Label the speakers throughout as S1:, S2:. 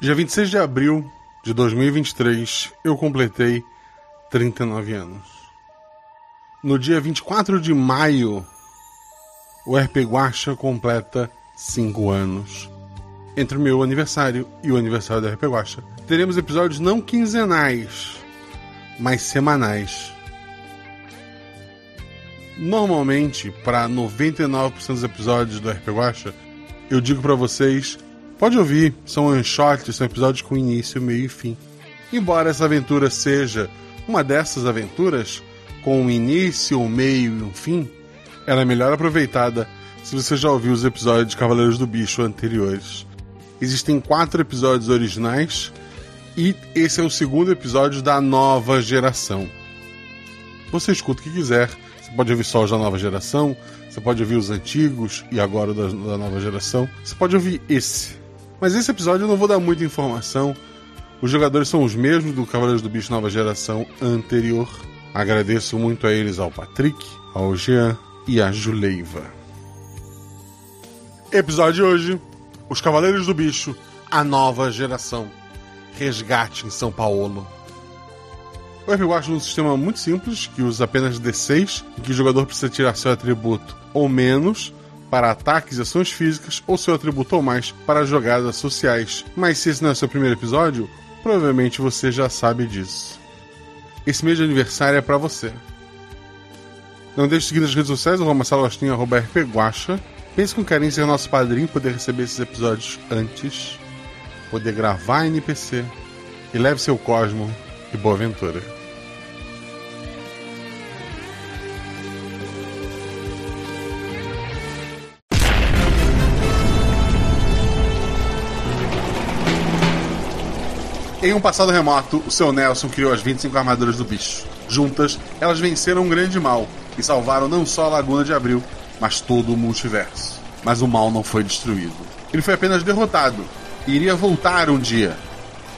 S1: Dia 26 de abril de 2023, eu completei 39 anos. No dia 24 de maio, o RP Guacha completa 5 anos. Entre o meu aniversário e o aniversário do RP Guacha, teremos episódios não quinzenais, mas semanais. Normalmente, para 99% dos episódios do RP Guacha, eu digo para vocês Pode ouvir, são one-shots, são episódios com início, meio e fim. Embora essa aventura seja uma dessas aventuras, com um início, um meio e um fim, ela é melhor aproveitada se você já ouviu os episódios de Cavaleiros do Bicho anteriores. Existem quatro episódios originais e esse é o segundo episódio da nova geração. Você escuta o que quiser, você pode ouvir só os da nova geração, você pode ouvir os antigos e agora da nova geração, você pode ouvir esse. Mas esse episódio eu não vou dar muita informação. Os jogadores são os mesmos do Cavaleiros do Bicho Nova Geração anterior. Agradeço muito a eles, ao Patrick, ao Jean e à Juleiva. Episódio de hoje: Os Cavaleiros do Bicho, a nova geração. Resgate em São Paulo. O RPG é um sistema muito simples, que usa apenas D6, em que o jogador precisa tirar seu atributo ou menos para ataques e ações físicas ou seu atributo ou mais para jogadas sociais. Mas se esse não é seu primeiro episódio, provavelmente você já sabe disso. Esse mês de aniversário é para você. Não deixe de seguir nas redes sociais, arroba rpguacha. Pense com carinho em ser nosso padrinho, poder receber esses episódios antes, poder gravar NPC e leve seu Cosmo e boa aventura. Em um passado remoto, o seu Nelson criou as 25 armaduras do bicho. Juntas, elas venceram um grande mal e salvaram não só a Laguna de Abril, mas todo o multiverso. Mas o mal não foi destruído. Ele foi apenas derrotado e iria voltar um dia,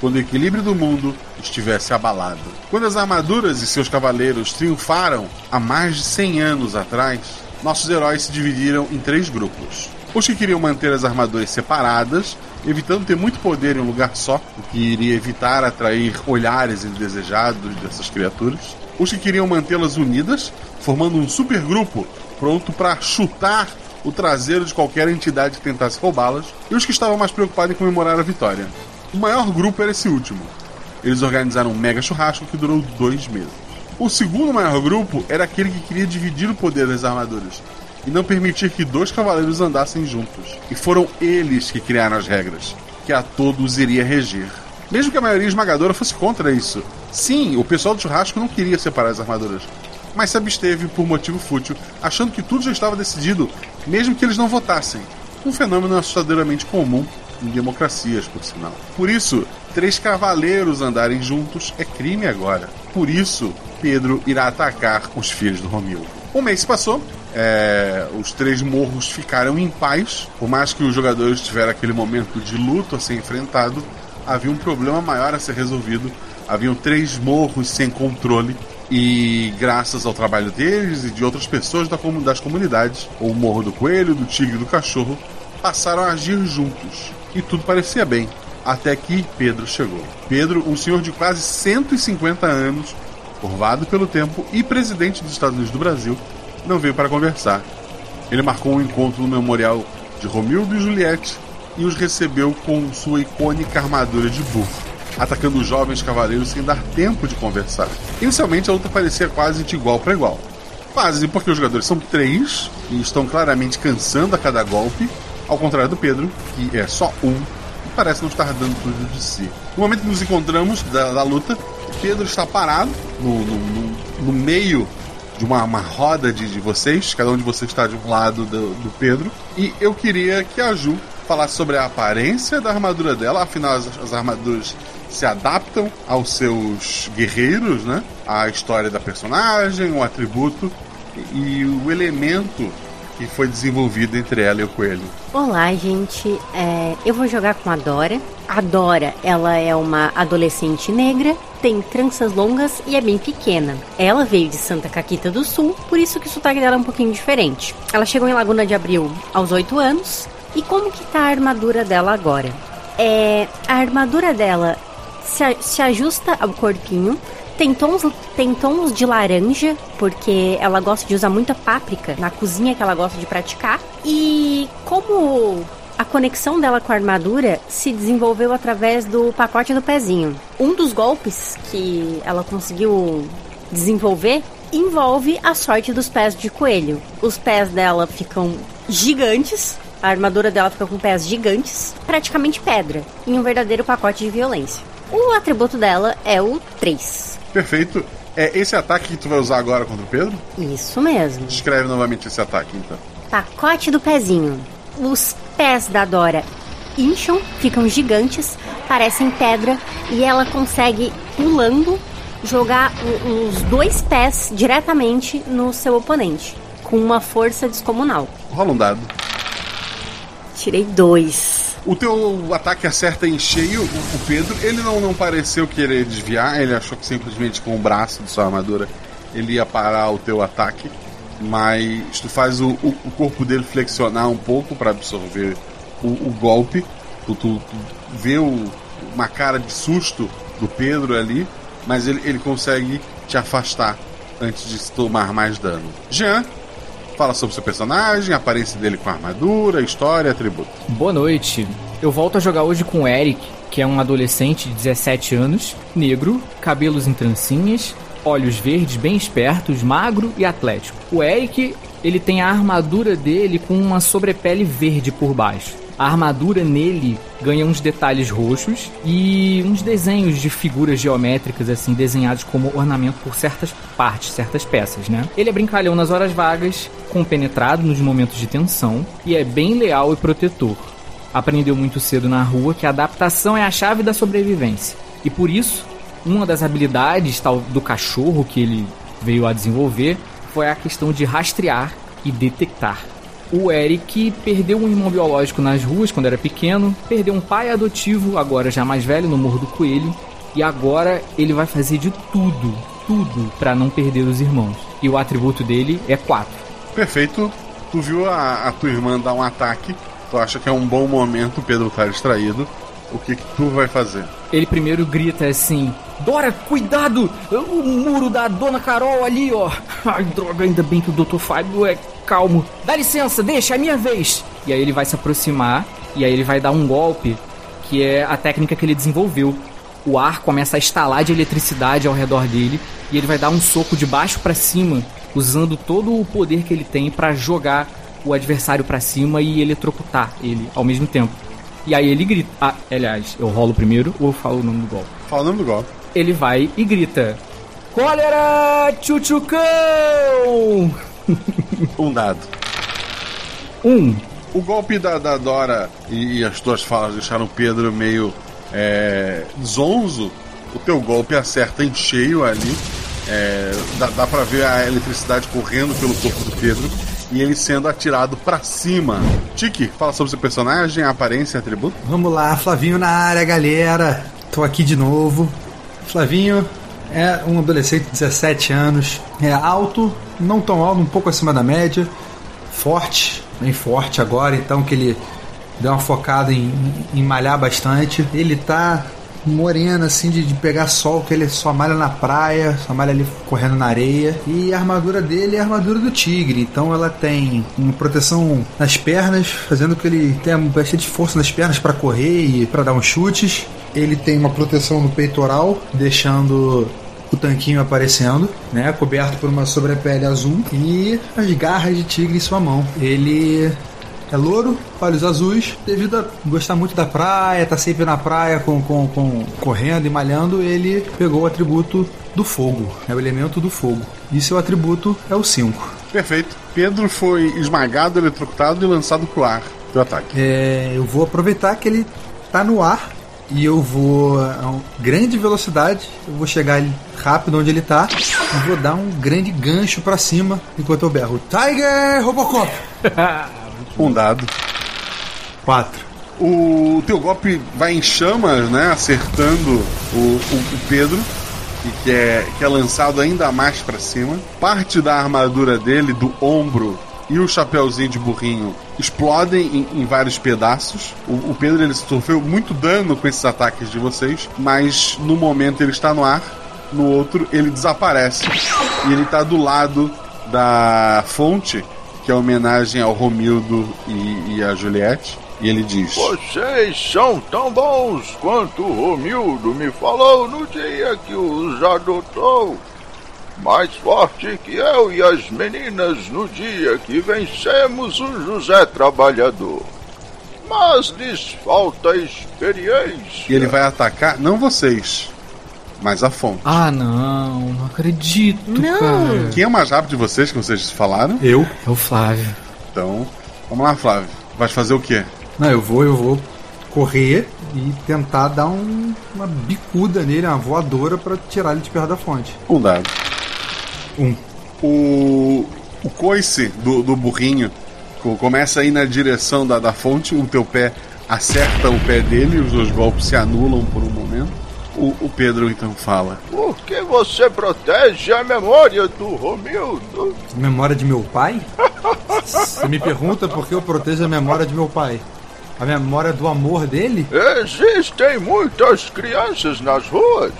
S1: quando o equilíbrio do mundo estivesse abalado. Quando as armaduras e seus cavaleiros triunfaram há mais de 100 anos atrás, nossos heróis se dividiram em três grupos. Os que queriam manter as armaduras separadas evitando ter muito poder em um lugar só, o que iria evitar atrair olhares indesejados dessas criaturas. Os que queriam mantê-las unidas, formando um supergrupo pronto para chutar o traseiro de qualquer entidade que tentasse roubá-las, e os que estavam mais preocupados em comemorar a vitória. O maior grupo era esse último. Eles organizaram um mega churrasco que durou dois meses. O segundo maior grupo era aquele que queria dividir o poder das armaduras, e não permitir que dois cavaleiros andassem juntos. E foram eles que criaram as regras, que a todos iria reger. Mesmo que a maioria esmagadora fosse contra isso. Sim, o pessoal do churrasco não queria separar as armaduras, mas se absteve por motivo fútil, achando que tudo já estava decidido, mesmo que eles não votassem. Um fenômeno assustadoramente comum em democracias, por sinal. Por isso, três cavaleiros andarem juntos é crime agora. Por isso, Pedro irá atacar os filhos do Romildo. Um mês se passou é, os três morros ficaram em paz. Por mais que os jogadores tiveram aquele momento de luto a ser enfrentado, havia um problema maior a ser resolvido. Haviam três morros sem controle. E graças ao trabalho deles e de outras pessoas das comunidades, o Morro do Coelho, do Tigre e do Cachorro, passaram a agir juntos. E tudo parecia bem. Até que Pedro chegou. Pedro, um senhor de quase 150 anos, curvado pelo tempo e presidente dos Estados Unidos do Brasil, não veio para conversar. Ele marcou um encontro no memorial de Romildo e Juliette e os recebeu com sua icônica armadura de burro, atacando os jovens cavaleiros sem dar tempo de conversar. Inicialmente a luta parecia quase de igual para igual. Quase porque os jogadores são três e estão claramente cansando a cada golpe, ao contrário do Pedro, que é só um e parece não estar dando tudo de si. No momento que nos encontramos da, da luta, Pedro está parado no, no, no, no meio de uma, uma roda de, de vocês, cada um de vocês está de um lado do, do Pedro, e eu queria que a Ju falasse sobre a aparência da armadura dela, afinal as, as armaduras se adaptam aos seus guerreiros, né? A história da personagem, o atributo e o elemento que foi desenvolvido entre ela e o coelho.
S2: Olá, gente. É, eu vou jogar com a Dora. A Dora, ela é uma adolescente negra, tem tranças longas e é bem pequena. Ela veio de Santa Caquita do Sul, por isso que o sotaque dela é um pouquinho diferente. Ela chegou em Laguna de Abril aos 8 anos. E como que tá a armadura dela agora? É, a armadura dela se, se ajusta ao corpinho. Tem tons, tem tons de laranja, porque ela gosta de usar muita páprica na cozinha que ela gosta de praticar. E como a conexão dela com a armadura se desenvolveu através do pacote do pezinho. Um dos golpes que ela conseguiu desenvolver envolve a sorte dos pés de coelho. Os pés dela ficam gigantes, a armadura dela fica com pés gigantes, praticamente pedra, em um verdadeiro pacote de violência. O atributo dela é o 3.
S1: Perfeito. É esse ataque que tu vai usar agora contra o Pedro?
S2: Isso mesmo.
S1: Descreve novamente esse ataque, então.
S2: Pacote do pezinho. Os pés da Dora incham, ficam gigantes, parecem pedra e ela consegue, pulando, jogar os dois pés diretamente no seu oponente, com uma força descomunal.
S1: Rola um dado.
S2: Tirei dois.
S1: O teu ataque acerta em cheio o, Pedro. Ele não, não pareceu querer desviar, ele achou que simplesmente com o braço de sua armadura ele ia parar o teu ataque. Mas tu faz o, o, o corpo dele flexionar um pouco para absorver o, golpe. Tu, tu, tu vê uma cara de susto do Pedro ali mas ele, ele consegue te afastar antes de tomar mais dano. Jean, fala sobre seu personagem, a aparência dele com a armadura, história, atributo.
S3: Boa noite. Eu volto a jogar hoje com o Eric, que é um adolescente de 17 anos, negro, cabelos em trancinhas, olhos verdes bem espertos, magro e atlético. O Eric, ele tem a armadura dele com uma sobrepele verde por baixo. A armadura nele ganha uns detalhes roxos e uns desenhos de figuras geométricas, assim, desenhados como ornamento por certas partes, certas peças, né? Ele é brincalhão nas horas vagas, compenetrado nos momentos de tensão e é bem leal e protetor. Aprendeu muito cedo na rua que a adaptação é a chave da sobrevivência. E por isso, uma das habilidades tal do cachorro que ele veio a desenvolver foi a questão de rastrear e detectar o Eric perdeu um irmão biológico nas ruas quando era pequeno, perdeu um pai adotivo, agora já mais velho, no Morro do Coelho, e agora ele vai fazer de tudo, tudo para não perder os irmãos. E o atributo dele é 4.
S1: Perfeito. Tu viu a, a, tua irmã dar um ataque, tu acha que é um bom momento, o Pedro tá distraído. O que, que tu vai fazer?
S3: Ele primeiro grita assim: Dora, cuidado! O muro da Dona Carol ali, ó. Ai, droga, ainda bem que o Dr. Fábio é calmo. Dá licença, deixa, é minha vez. E aí ele vai se aproximar e aí ele vai dar um golpe que é a técnica que ele desenvolveu. O ar começa a estalar de eletricidade ao redor dele e ele vai dar um soco de baixo para cima, usando todo o poder que ele tem para jogar o adversário para cima e eletrocutar ele ao mesmo tempo. E aí ele grita. Ah, aliás, eu rolo primeiro ou eu falo o nome do golpe?
S1: Fala o nome do golpe.
S3: Ele vai e grita: Cólera, tchutchucão!
S1: um dado.
S3: Um.
S1: O golpe da, da Dora e, e, as tuas falas deixaram o Pedro meio é, zonzo. O teu golpe acerta em cheio ali. É, dá, dá pra ver a eletricidade correndo pelo corpo do Pedro e ele sendo atirado para cima. Tiki, fala sobre seu personagem, aparência atributo.
S4: Vamos lá, Flavinho na área, galera. Tô aqui de novo. Flavinho é um adolescente de 17 anos, é alto, não tão alto, um pouco acima da média, forte, bem forte agora, então que ele deu uma focada em, em malhar bastante. Ele tá moreno, assim, de, de, pegar sol, que ele só malha na praia, só malha ali correndo na areia. E a armadura dele é a armadura do tigre, então ela tem uma proteção nas pernas, fazendo que ele tenha bastante força nas pernas para correr e para dar uns chutes. Ele tem uma proteção no peitoral, deixando o tanquinho aparecendo, né, coberto por uma sobrepele azul e as garras de tigre em sua mão. Ele é louro, olhos azuis, devido a gostar muito da praia, tá sempre na praia com, com, com correndo e malhando, ele pegou o atributo do fogo, é o elemento do fogo. E seu atributo é o 5.
S1: Perfeito. Pedro foi esmagado, eletrocutado e lançado pro ar do ataque.
S4: É, eu vou aproveitar que ele tá no ar e eu vou a grande velocidade, eu vou chegar rápido onde ele tá e vou dar um grande gancho para cima enquanto eu berro Tiger Robocop!
S1: um dado.
S4: Quatro.
S1: O teu golpe vai em chamas, né? Acertando o, o, o Pedro. Que é, que é lançado ainda mais para cima. Parte da armadura dele, do ombro, e o chapéuzinho de burrinho explodem em, em vários pedaços. O, o, Pedro ele sofreu muito dano com esses ataques de vocês, mas no momento ele está no ar, no outro ele desaparece e ele está do lado da fonte, que é homenagem ao Romildo e, e a Juliette. E ele diz:
S5: Vocês são tão bons quanto o Romildo me falou no dia que os adotou mais forte que eu e as meninas no dia que vencemos o José Trabalhador. Mas lhes falta experiência.
S1: E ele vai atacar não vocês, mas a fonte.
S3: Ah, não, não acredito,
S2: Não.
S3: cara.
S1: Quem é o mais rápido de vocês que vocês falaram?
S4: Eu?
S3: É o Flávio.
S1: Então, vamos lá, Flávio. Vai fazer o quê?
S4: Não, eu vou, eu vou correr e tentar dar um- uma bicuda nele, uma voadora pra tirar ele de perto da fonte.
S1: Um dado.
S4: Um.
S1: O, o coice do, do burrinho co- começa a ir na direção da, da fonte, o teu pé acerta o pé dele, os dois golpes se anulam por um momento. O, o Pedro então fala:
S5: Por que você protege a memória do Romildo?
S4: Memória de meu pai? Você me pergunta por que eu protejo a memória de meu pai? A memória do amor dele?
S5: Existem muitas crianças nas ruas.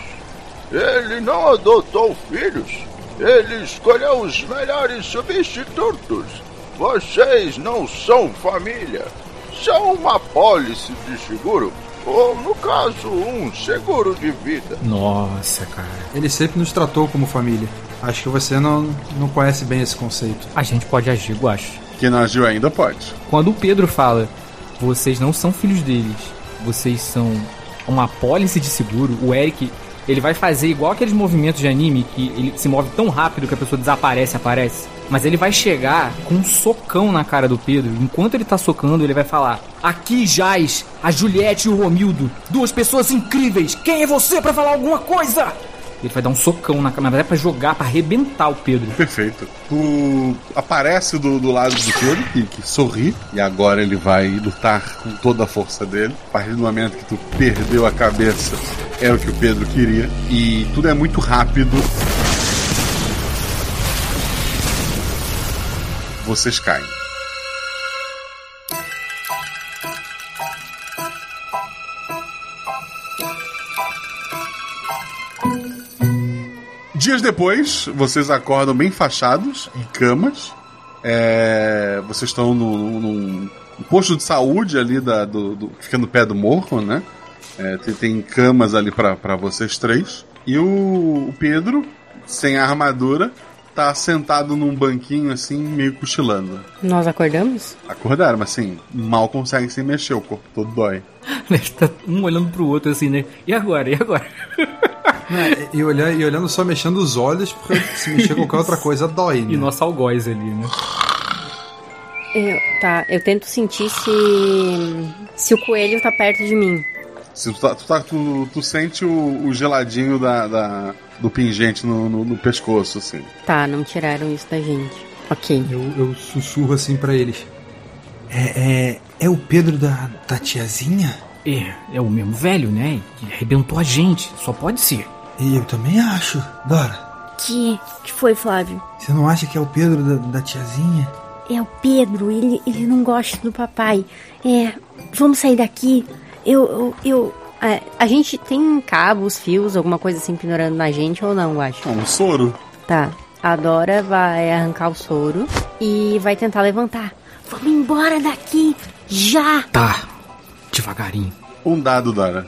S5: Ele não adotou filhos. Ele escolheu os melhores substitutos. Vocês não são família. São uma pólice de seguro. Ou, no caso, um seguro de vida.
S3: Nossa, cara.
S4: Ele sempre nos tratou como família. Acho que você não, não conhece bem esse conceito.
S3: A gente pode agir, Guacho.
S1: que não agiu ainda pode.
S3: Quando o Pedro fala, vocês não são filhos deles, vocês são uma apólice de seguro, o Eric, ele vai fazer igual aqueles movimentos de anime que ele se move tão rápido que a pessoa desaparece, aparece. Mas ele vai chegar com um socão na cara do Pedro. Enquanto ele tá socando, ele vai falar: Aqui jaz a Juliette e o Romildo, duas pessoas incríveis. Quem é você pra falar alguma coisa? Ele vai dar um socão na na verdade, é pra jogar, pra arrebentar o Pedro.
S1: Perfeito. Tu aparece do, do lado do Pedro, que, que sorri, e agora ele vai lutar com toda a força dele. A partir do momento que tu perdeu a cabeça, era o que o Pedro queria. E tudo é muito rápido. Vocês caem. Dias depois, vocês acordam bem fachados, em camas. É, vocês estão num, num posto de saúde ali da, do, do- fica no pé do morro, né? É, tem, tem camas ali para vocês três. E o, o Pedro, sem a armadura, tá sentado num banquinho assim, meio cochilando.
S2: Nós acordamos?
S1: Acordaram, mas assim, mal consegue se mexer, o corpo todo dói.
S3: tá um olhando pro outro assim, né? E agora? E agora?
S4: É, e, olhando, e olhando só mexendo os olhos, porque se mexer qualquer outra coisa dói, né?
S3: E nosso algoz ali, né?
S2: Eu, tá, eu tento sentir se. se o coelho tá perto de mim.
S1: Se tu, tá- tu, tá- tu- tu sente o, o geladinho da, da- do pingente no, no- no pescoço, assim.
S2: Tá, não tiraram isso da gente. Ok.
S4: Eu, eu sussurro assim pra eles. É, é, é o Pedro da, da tiazinha?
S3: É, é o mesmo velho, né? Que arrebentou a gente. Só pode ser.
S4: E eu também acho. Dora,
S6: Que, que foi, Flávio?
S4: você não acha que é o Pedro da, da tiazinha?
S6: É o Pedro, ele, ele não gosta do papai. É, vamos sair daqui. Eu, eu, eu
S2: É, a gente tem cabos, fios, alguma coisa assim pendurando na gente ou não, eu acho?
S1: Ah, um soro.
S2: Tá. A Dora vai arrancar o soro e vai tentar levantar.
S6: vamos embora daqui, já.
S3: Tá. Devagarinho.
S1: Um dado, Dora.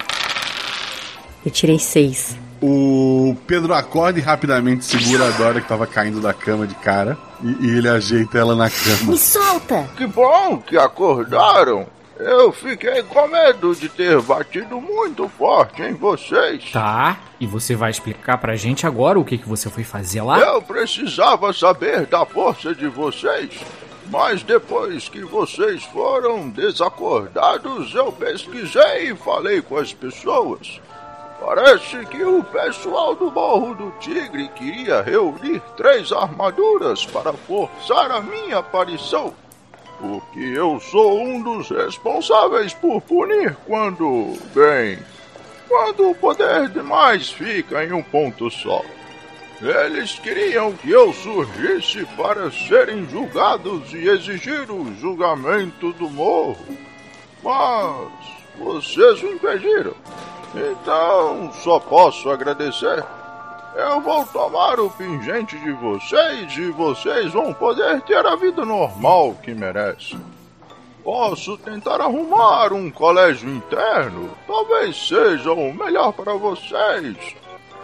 S2: Eu tirei seis.
S1: O Pedro acorda e rapidamente segura a Dora que tava caindo da cama de cara. E, e ele ajeita ela na cama.
S6: Me solta.
S5: Que bom que acordaram. Eu fiquei com medo de ter batido muito forte em vocês.
S3: Tá. E você vai explicar pra gente agora o que, que você foi fazer lá?
S5: Eu precisava saber da força de vocês. Mas depois que vocês foram desacordados, eu pesquisei e falei com as pessoas. Parece que o pessoal do Morro do Tigre queria reunir três armaduras para forçar a minha aparição. Porque eu sou um dos responsáveis por punir quando, bem, quando o poder demais fica em um ponto só. Eles queriam que eu surgisse para serem julgados e exigir o julgamento do morro. Mas vocês o impediram. Então só posso agradecer. Eu vou tomar o pingente de vocês e vocês vão poder ter a vida normal que merecem. Posso tentar arrumar um colégio interno. Talvez seja o melhor para vocês.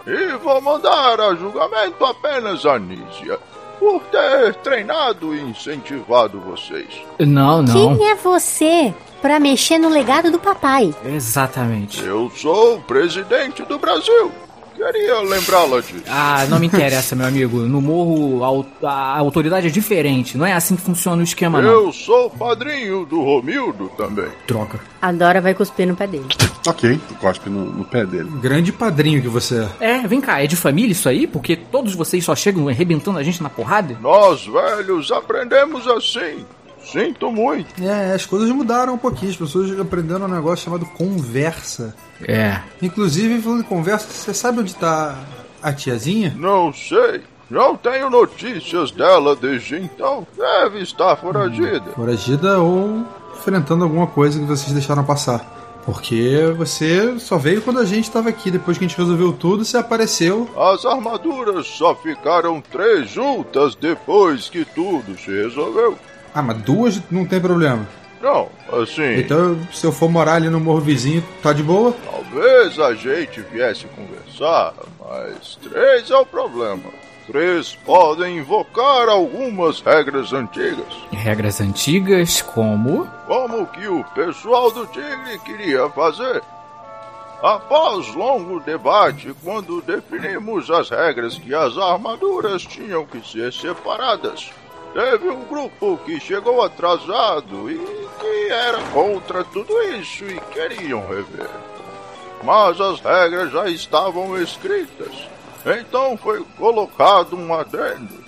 S5: E vou mandar a julgamento apenas a Nícia. Por ter treinado e incentivado vocês.
S3: Não, não.
S6: Quem é você para mexer no legado do papai?
S3: Exatamente.
S5: Eu sou o presidente do Brasil. Queria lembrá-la disso.
S3: Ah, não me interessa, meu amigo. No morro, a, a autoridade é diferente. Não é assim que funciona o esquema, não.
S5: Eu sou padrinho do Romildo também.
S3: Troca.
S2: A Dora vai cuspir no pé dele.
S1: Ok, tu cospe no, no pé dele.
S4: Grande padrinho que você é.
S3: É, vem cá, é de família isso aí? Porque todos vocês só chegam arrebentando a gente na porrada?
S5: Nós velhos aprendemos assim. Sinto muito.
S4: É, as coisas mudaram um pouquinho. As pessoas aprenderam um negócio chamado conversa.
S3: É.
S4: Inclusive, falando de conversa, você sabe onde tá a tiazinha?
S5: Não sei. Não tenho notícias dela desde então. Deve estar foragida.
S4: Foragida ou enfrentando alguma coisa que vocês deixaram passar. Porque você só veio quando a gente estava aqui. Depois que a gente resolveu tudo, você apareceu.
S5: As armaduras só ficaram três juntas depois que tudo se resolveu.
S4: Ah, mas duas não tem problema.
S5: Não, assim,
S4: Então, se eu for morar ali no morro vizinho, tá de boa?
S5: talvez a gente viesse conversar, mas três é o problema. Três podem invocar algumas regras antigas.
S3: Regras antigas como.
S5: como que o pessoal do Tigre queria fazer. Após longo debate, quando definimos as regras que as armaduras tinham que ser separadas, teve um grupo que chegou atrasado e que era contra tudo isso e queriam rever. Mas as regras já estavam escritas, então foi colocado um adendo.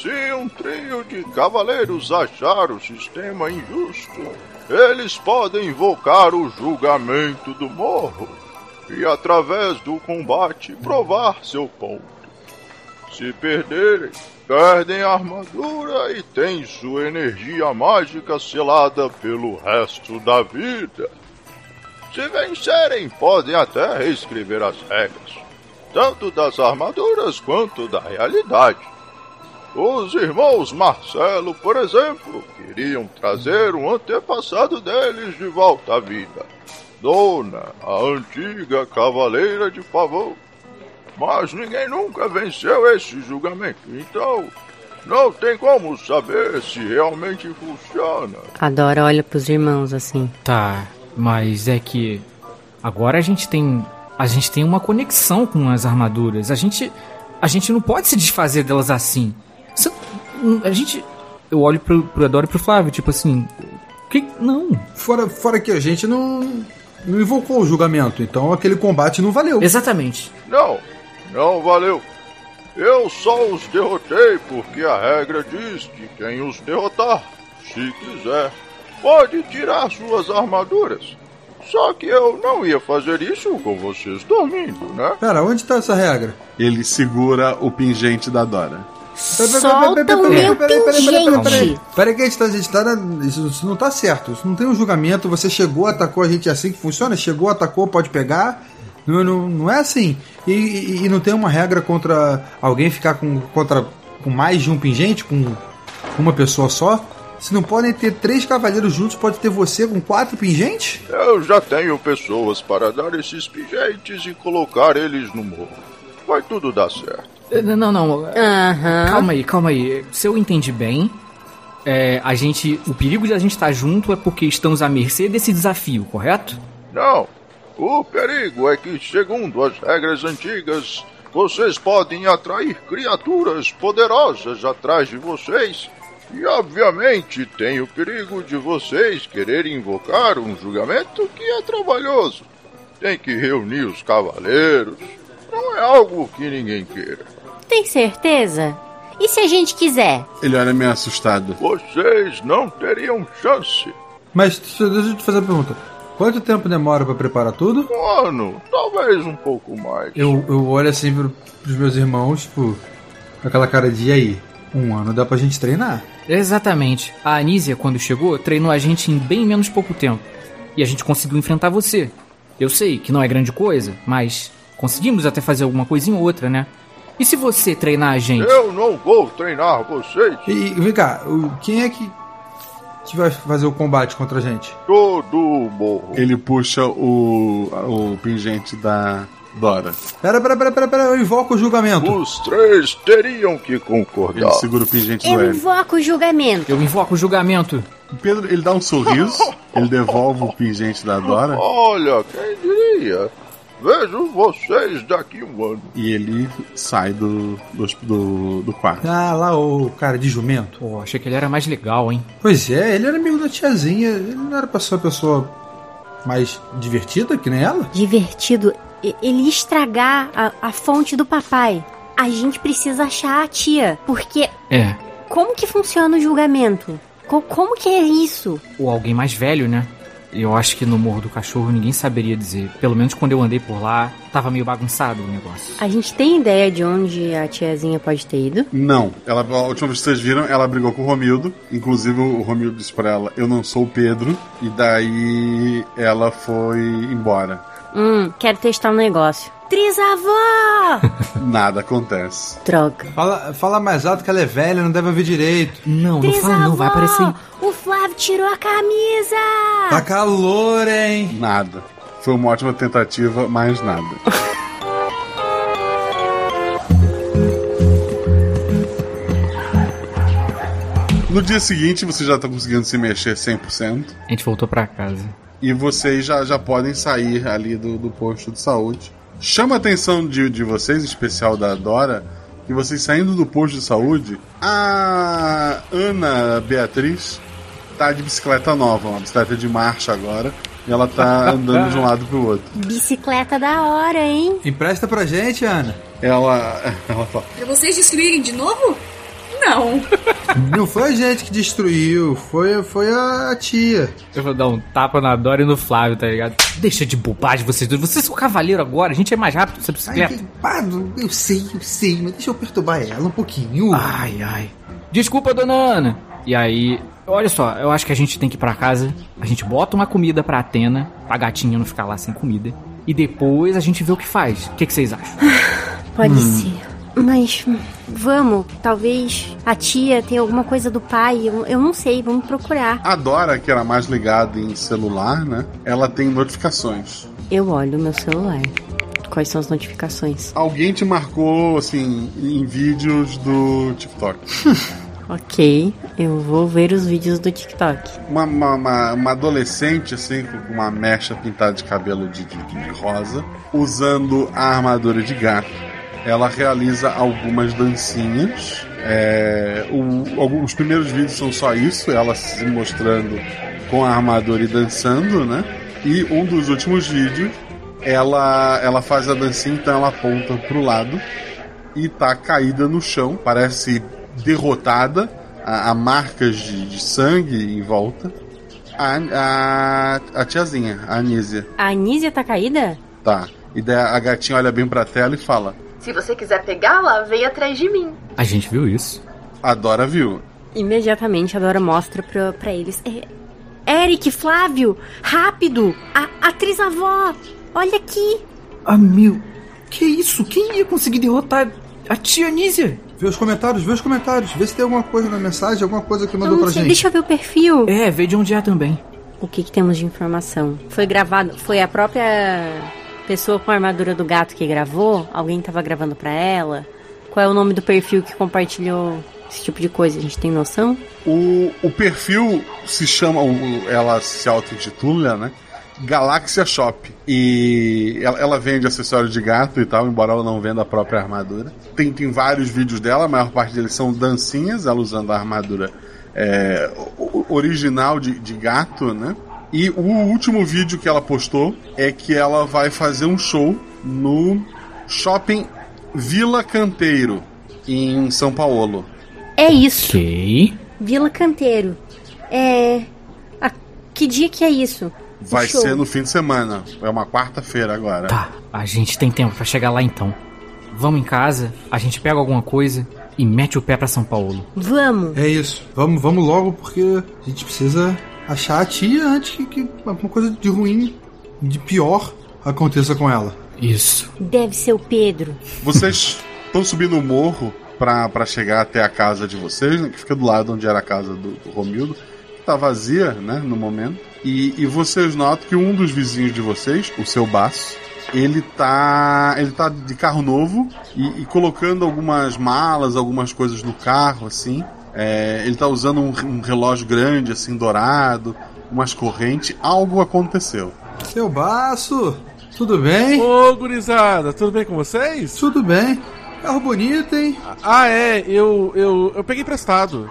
S5: Se um trio de cavaleiros achar o sistema injusto, eles podem invocar o julgamento do morro e, através do combate, provar seu ponto. Se perderem, perdem a armadura e têm sua energia mágica selada pelo resto da vida. Se vencerem, podem até reescrever as regras, tanto das armaduras quanto da realidade. Os irmãos Marcelo, por exemplo, queriam trazer um antepassado deles de volta à vida. Dona, a antiga cavaleira de favor. Mas ninguém nunca venceu esse julgamento, então não tem como saber se realmente funciona.
S2: A Dora olha pros irmãos assim.
S3: Tá, mas é que. Agora a gente tem. A gente tem uma conexão com as armaduras. A gente. A gente não pode se desfazer delas assim. A gente. Eu olho pro, pro Adoro e pro Flávio, tipo assim. Que, não.
S4: Fora, fora que a gente não, não invocou o julgamento, então aquele combate não valeu.
S3: Exatamente.
S5: Não, não valeu. Eu só os derrotei porque a regra diz que quem os derrotar, se quiser, pode tirar suas armaduras. Só que eu não ia fazer isso com vocês dormindo, né?
S4: Pera, onde tá essa regra?
S1: Ele segura o pingente da Dora.
S2: Solta o meu pingente.
S4: Peraí que a gente tá, a gente tá na- isso, isso não tá certo. Isso não tem um julgamento. Você chegou, atacou a gente é assim que funciona? Chegou, atacou, pode pegar. Não, não, não é assim. E, e- e não tem uma regra contra alguém ficar com, contra, com mais de um pingente, com uma pessoa só? Se não podem ter três cavaleiros juntos, pode ter você com quatro pingentes?
S5: Eu já tenho pessoas para dar esses pingentes e colocar eles no morro. Vai tudo dar certo.
S3: Eh, Não, não.
S2: Aham.
S3: Calma aí, calma aí. Se eu entendi bem, é, a gente. O perigo de a gente estar junto é porque estamos à mercê desse desafio, correto?
S5: Não. O perigo é que, segundo as regras antigas, vocês podem atrair criaturas poderosas atrás de vocês. E, obviamente, tem o perigo de vocês quererem invocar um julgamento que é trabalhoso. Tem que reunir os cavaleiros. Não é algo que ninguém queira.
S2: Tem certeza? E se a gente quiser?
S1: Ele olha meio assustado.
S5: Vocês não teriam chance.
S4: Mas deixa deixa eu te fazer uma pergunta. Quanto tempo demora pra preparar tudo?
S5: Um ano, talvez um pouco mais.
S4: Eu, eu olho assim pro, pros meus irmãos, tipo, com aquela cara de "E aí. Um ano dá pra gente treinar.
S3: Exatamente. A Anísia, quando chegou, treinou a gente em bem menos pouco tempo. E a gente conseguiu enfrentar você. Eu sei que não é grande coisa, mas conseguimos até fazer alguma coisinha ou outra, né? E se você treinar a gente?
S5: Eu não vou treinar vocês.
S4: E vem cá, o- quem é que, que vai fazer o combate contra a gente?
S5: Todo morro.
S1: Ele puxa o, o pingente da Dora.
S4: Pera, pera, pera, pera, pera, eu invoco o julgamento.
S5: Os três teriam que
S1: Ele
S5: concordar.
S1: segura o pingente do
S6: Eu invoco o julgamento.
S3: Eu invoco o julgamento.
S1: O Pedro, ele dá um sorriso, ele devolve o pingente da Dora
S5: Olha, quem diria? Vejo vocês daqui um ano.
S1: e ele sai do, do, do, do quarto.
S4: Ah, lá o cara de jumento.
S3: Pô, achei que ele era mais legal, hein?
S4: Pois é, ele era amigo da tiazinha. Ele não era pra ser uma pessoa mais divertida que nem ela?
S6: Divertido. Ele ia estragar a, a fonte do papai. A gente precisa achar a tia. Porque
S3: É.
S6: como que funciona o julgamento? Co- como que é isso?
S3: Ou alguém mais velho, né? Eu acho que no Morro do Cachorro ninguém saberia dizer. Pelo menos quando eu andei por lá, tava meio bagunçado o negócio.
S2: A gente tem ideia de onde a tiazinha pode ter ido?
S1: Não, ela, a última vez que vocês viram, ela brigou com o Romildo. Inclusive, o Romildo disse pra ela: Eu não sou o Pedro. E daí ela foi embora.
S2: Hum, quero testar um negócio.
S6: Trisavó!
S1: Nada acontece.
S2: Droga.
S4: Fala, fala mais alto que ela é velha, não deve ouvir direito.
S3: Não, não fala não, vai aparecer.
S6: O Flávio tirou a camisa!
S4: Tá calor, hein?
S1: Nada. Foi uma ótima tentativa, mas nada. No dia seguinte, vocês já estão conseguindo se mexer 100%.
S3: A gente voltou pra casa.
S1: E vocês já, já podem sair ali do, do posto de saúde. Chama a atenção de, de vocês, em especial da Dora, que vocês saindo do posto de saúde, a Ana Beatriz tá de bicicleta nova, uma bicicleta de marcha agora. E ela tá andando de um lado pro outro.
S6: Bicicleta da hora, hein?
S4: Empresta pra gente, Ana.
S1: Ela, ela fala:
S7: Pra vocês destruírem de novo? Não.
S4: Não foi a gente que destruiu, foi, foi a tia.
S3: Eu vou dar um tapa na Dora e no Flávio, tá ligado? Deixa de bobagem vocês dois. Vocês são cavaleiro agora, a gente é mais rápido
S4: Ai,
S3: bicicleta.
S4: que pardo, eu sei, eu sei, mas deixa eu perturbar ela um pouquinho.
S3: Ai, ai. Desculpa, dona Ana. E aí, olha só, eu acho que a gente tem que ir pra casa. A gente bota uma comida pra Atena, pra gatinha não ficar lá sem comida. E depois a gente vê o que faz. O que, que vocês acham?
S6: Pode ser. Mas vamos, talvez a tia tenha alguma coisa do pai, eu, eu não sei, vamos procurar.
S1: A Dora, que era mais ligada em celular, né? Ela tem notificações.
S2: Eu olho o meu celular. Quais são as notificações?
S1: Alguém te marcou, assim, em vídeos do TikTok.
S2: Ok, eu vou ver os vídeos do TikTok.
S1: Uma, uma, uma- uma adolescente, assim, com uma mecha pintada de cabelo de, de- de rosa, usando a armadura de gato. Ela realiza algumas dancinhas. É, o- alguns- os primeiros vídeos são só isso, ela se mostrando com a armadura e dançando, né? E um dos últimos vídeos, ela, ela faz a dancinha, então ela aponta pro lado e tá caída no chão, parece derrotada, há, há marcas de, de sangue em volta. A, a, a tiazinha, a Anísia,
S2: A Anísia tá caída?
S1: tá. E daí a gatinha olha bem pra tela e fala:
S8: Se você quiser pegá-la, vem atrás de mim.
S3: A gente viu isso.
S1: A Dora viu.
S2: Imediatamente a Dora mostra pra, pra eles. É, Eric, Flávio, rápido! A atriz avó! Olha aqui!
S3: Ah, meu. Que isso? Quem ia conseguir derrotar a tia Nízia?
S4: Vê os comentários, vê os comentários, vê se tem alguma coisa na mensagem, alguma coisa que mandou
S2: não
S4: pra
S2: sei,
S4: gente.
S2: deixa eu ver o perfil.
S3: É, vê de onde é também.
S2: O que, que temos de informação? Foi gravado. Foi a própria pessoa com a armadura do gato que gravou? Alguém tava gravando pra ela? Qual é o nome do perfil que compartilhou esse tipo de coisa? A gente tem noção?
S1: O, o perfil se chama, ela se auto-intitula, né? Galáxia Shop. E ela, ela vende acessórios de gato e tal, embora ela não venda a própria armadura. Tem, tem vários vídeos dela, a maior parte deles são dancinhas, ela usando a armadura é, original de, de gato, né? E o último vídeo que ela postou é que ela vai fazer um show no shopping Vila Canteiro, em São Paulo.
S2: É isso.
S3: Ok.
S6: Vila Canteiro. É. a- que dia que é isso?
S1: Vai
S2: Show.
S1: ser no fim de semana. É uma quarta-feira agora.
S3: Tá, a gente tem tempo pra chegar lá então. Vamos em casa, a gente pega alguma coisa e mete o pé pra São Paulo.
S2: Vamos.
S4: É isso. Vamos, vamos logo porque a gente precisa achar a tia antes que, que alguma coisa de ruim, de pior aconteça com ela.
S3: Isso.
S2: Deve ser o Pedro.
S1: Vocês estão subindo o morro pra, pra chegar até a casa de vocês, né, que fica do lado onde era a casa do, do Romildo. que Tá vazia, né, no momento. E, e vocês notam que um dos vizinhos de vocês, o seu Baço, ele tá. Ele tá de carro novo e, e colocando algumas malas, algumas coisas no carro, assim. É, ele tá usando um, um relógio grande, assim, dourado, umas correntes. Algo aconteceu.
S4: Seu baço, tudo bem?
S9: Ô, gurizada, tudo bem com vocês?
S4: Tudo bem. Carro bonito, hein?
S9: Ah, é, eu, eu, eu peguei emprestado.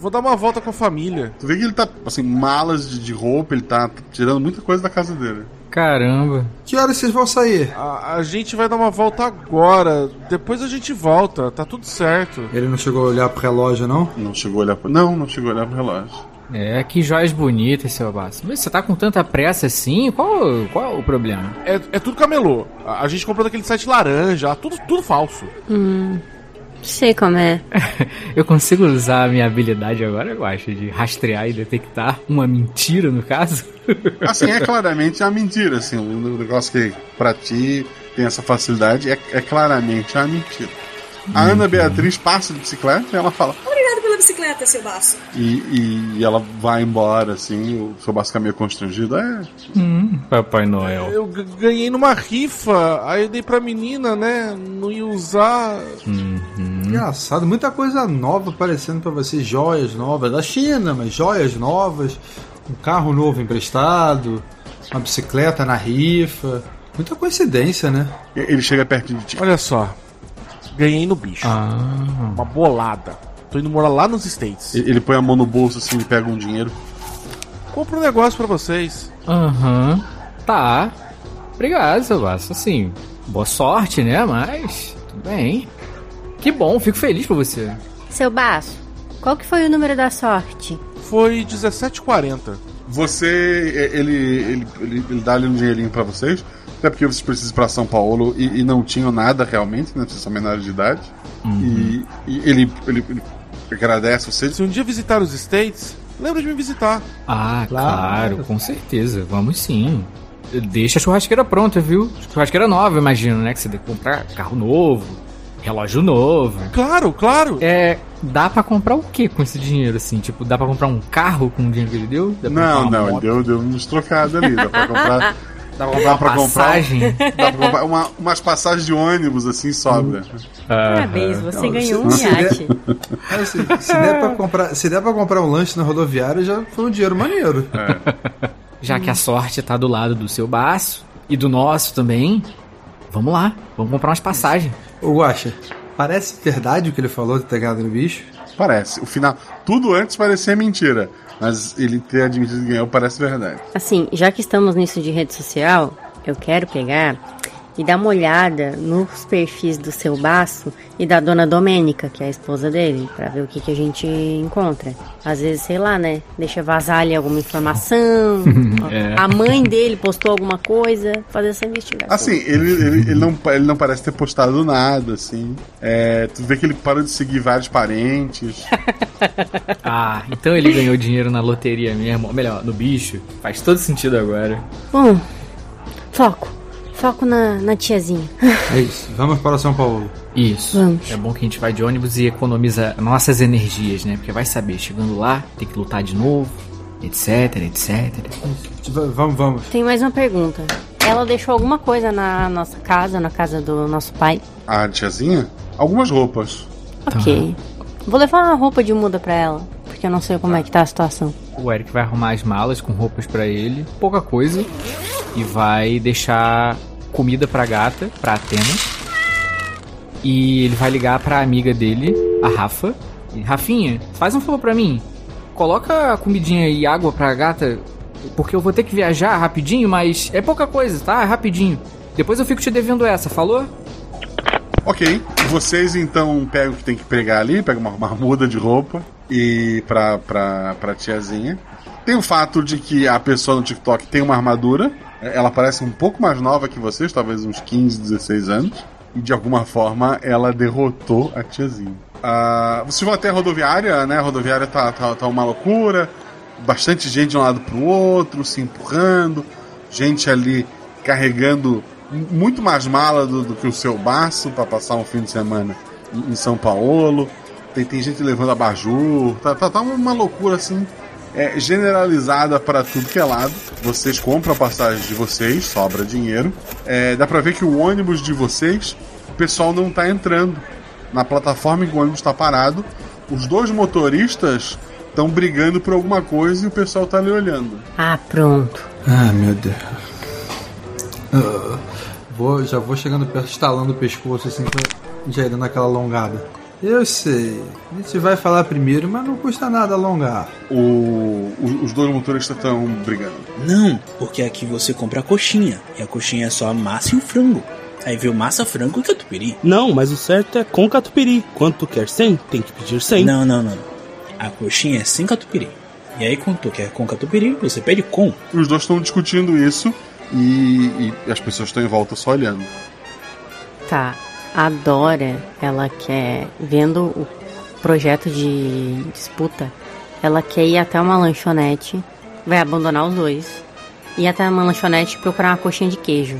S9: Vou dar uma volta com a família.
S1: Tu vê que ele tá, assim, malas de, de roupa, ele tá tirando muita coisa da casa dele.
S3: Caramba.
S4: Que horas vocês vão sair?
S9: A, a gente vai dar uma volta agora, depois a gente volta, tá tudo certo.
S4: Ele não chegou a olhar pro relógio, não?
S1: Não chegou a olhar pro... Não, não chegou a olhar pro relógio.
S3: É, que joias bonitas, seu Basso. Mas você tá com tanta pressa assim? Qual, qual o problema?
S9: É, é tudo camelô. A, a gente comprou daquele site laranja, tudo, tudo falso.
S2: Hum. Sei como é.
S3: Eu consigo usar a minha habilidade agora, eu acho, de rastrear e detectar uma mentira, no caso?
S1: Assim, é claramente uma mentira, assim, um negócio que pra ti tem essa facilidade, é, é claramente uma mentira. A Ana Beatriz passa de bicicleta e ela fala,
S7: Obrigado pela bicicleta, seu baço.
S1: e, e ela vai embora, assim, o seu Baço fica meio constrangido. É,
S3: Hum, Papai Noel.
S9: Eu ganhei numa rifa, aí eu dei pra menina, né? Não ia usar.
S4: Engraçado, muita coisa nova aparecendo pra vocês, joias novas da China, mas joias novas, um carro novo emprestado, uma bicicleta na rifa. Muita coincidência, né?
S1: ele chega perto de ti.
S9: Olha só, ganhei no bicho.
S3: Ah,
S9: Uma bolada. Tô indo morar lá nos States.
S1: Ele põe a mão no bolso, assim, e pega um dinheiro.
S9: Compro um negócio pra vocês.
S3: aham. Tá. Obrigado, seu Basso. Assim, boa sorte, né? Mas, tudo bem. Que bom, fico feliz por você.
S2: Seu Baço, qual que foi o número da sorte?
S9: Foi 17,40.
S1: Você, é, ele, ele, ele, ele dá ali um dinheirinho pra vocês, até porque vocês precisam ir pra São Paulo e, e não tinham nada realmente, né? Vocês são menores de idade. E, e ele, ele, ele agradece vocês.
S9: Se um dia visitar os States, lembra de me visitar.
S3: Ah,
S4: Claro.
S3: claro, com certeza. Vamos sim. Deixa a churrasqueira pronta, viu? Churrasqueira nova, imagino, né? Que você deve comprar carro novo, relógio novo.
S9: Claro, claro.
S3: É, dá pra comprar o que com esse dinheiro, assim? Tipo, dá pra comprar um carro com o dinheiro que ele deu? Dá
S1: Não, não, ele deu, deu uns trocados ali. Dá pra comprar. Dá pra comprar, pra comprar,
S3: Passagem?
S1: dá pra comprar uma- umas passagens de ônibus assim sobra.
S2: Parabéns, você
S4: Não,
S2: ganhou um
S4: se- se
S2: iate.
S4: É, se, se der pra comprar, se der pra comprar um lanche na rodoviária, já foi um dinheiro maneiro.
S3: Já que a sorte tá do lado do seu baço e do nosso também, vamos lá, vamos comprar umas passagens.
S4: Ô, Guaxa, parece verdade o que ele falou de ter ganhado no bicho?
S1: Parece. O final. Tudo antes parecia mentira. Mas ele ter admitido que ganhou parece verdade.
S2: Assim, já que estamos nisso de rede social, eu quero pegar e dar uma olhada nos perfis do seu baço e da dona Domênica, que é a esposa dele, pra ver o que, que a gente encontra. Às vezes, sei lá, né? Deixa vazar ali alguma informação.
S3: É.
S2: A mãe dele postou alguma coisa, fazer essa investigação.
S1: Assim, ele, ele, ele, não, ele não parece ter postado nada, assim. É, tu vê que ele parou de seguir vários parentes.
S3: Ah, então ele ganhou dinheiro na loteria mesmo, ou melhor, no bicho. Faz todo sentido agora.
S2: Bom, foco. Foco na, na tiazinha.
S4: É isso, vamos para São Paulo.
S3: Isso.
S2: Vamos.
S3: É bom que a gente vai de ônibus e economiza nossas energias, né? Porque vai saber, chegando lá, tem que lutar de novo, etc, etc.
S4: Vamos, vamos.
S2: Tem mais uma pergunta. Ela deixou alguma coisa na nossa casa, na casa do nosso pai?
S1: A tiazinha? Algumas roupas.
S2: Ok. Vou levar uma roupa de muda pra ela, porque eu não sei como é que tá a situação.
S3: O Eric vai arrumar as malas com roupas pra ele, pouca coisa, e vai deixar comida pra gata, pra Atena. E ele vai ligar pra amiga dele, a Rafa. E, Rafinha, faz um favor pra mim. Coloca a comidinha e água pra gata, porque eu vou ter que viajar rapidinho, mas é pouca coisa, tá? É rapidinho. Depois eu fico te devendo essa, falou?
S1: Ok. Vocês então pegam o que tem que pegar ali, pegam uma, uma muda de roupa e pra, pra, pra tiazinha. Tem o fato de que a pessoa no TikTok tem uma armadura. Ela parece um pouco mais nova que vocês, talvez uns 15, 16 anos. E de alguma forma ela derrotou a tiazinha. Uh, vocês vão até a rodoviária, né? A rodoviária tá, tá, tá uma loucura. Bastante gente de um lado pro outro, se empurrando. Gente ali carregando muito mais mala do, do que o seu baço para passar um fim de semana em, em São Paulo. Tem, tem gente levando abajur. Tá, tá, tá uma loucura assim é, generalizada para tudo que é lado. Vocês compram a passagem de vocês, sobra dinheiro. É, dá para ver que o ônibus de vocês, o pessoal não tá entrando. Na plataforma em que o ônibus está parado, os dois motoristas estão brigando por alguma coisa e o pessoal tá ali olhando.
S2: Ah, pronto.
S4: Ah, meu Deus. Uh, vou, já vou chegando perto, estalando o pescoço assim, já dando aquela alongada. Eu sei. A gente vai falar primeiro, mas não custa nada alongar.
S1: O, os dois motoristas estão brigando.
S10: Não, porque aqui você compra a coxinha. E a coxinha é só a massa e o frango. Aí veio massa, frango e catupiry.
S9: Não, mas o certo é com catupiry. Quanto tu quer 100, tem que pedir 100.
S10: Não, não, não. A coxinha é sem catupiry. E aí quando tu quer com catupiry, você pede com.
S1: Os dois estão discutindo isso e, e as pessoas estão em volta só olhando.
S2: Tá, a Dora, ela quer, vendo o projeto de disputa, ela quer ir até uma lanchonete, vai abandonar os dois, ir até uma lanchonete procurar uma coxinha de queijo.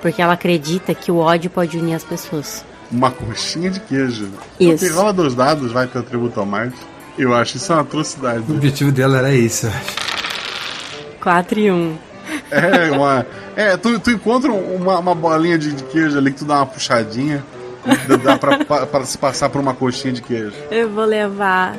S2: Porque ela acredita que o ódio pode unir as pessoas.
S1: Uma coxinha de queijo.
S2: Isso.
S1: Porque rola dois dados, vai ter atributo a mais. Eu acho isso uma atrocidade.
S4: O objetivo dela era isso, eu acho.
S2: 4 e 1.
S1: É, uma. É, tu, tu encontra uma, uma bolinha de, de, queijo ali que tu dá uma puxadinha. Dá pra, pra, pra, se passar por uma coxinha de queijo.
S2: Eu vou levar.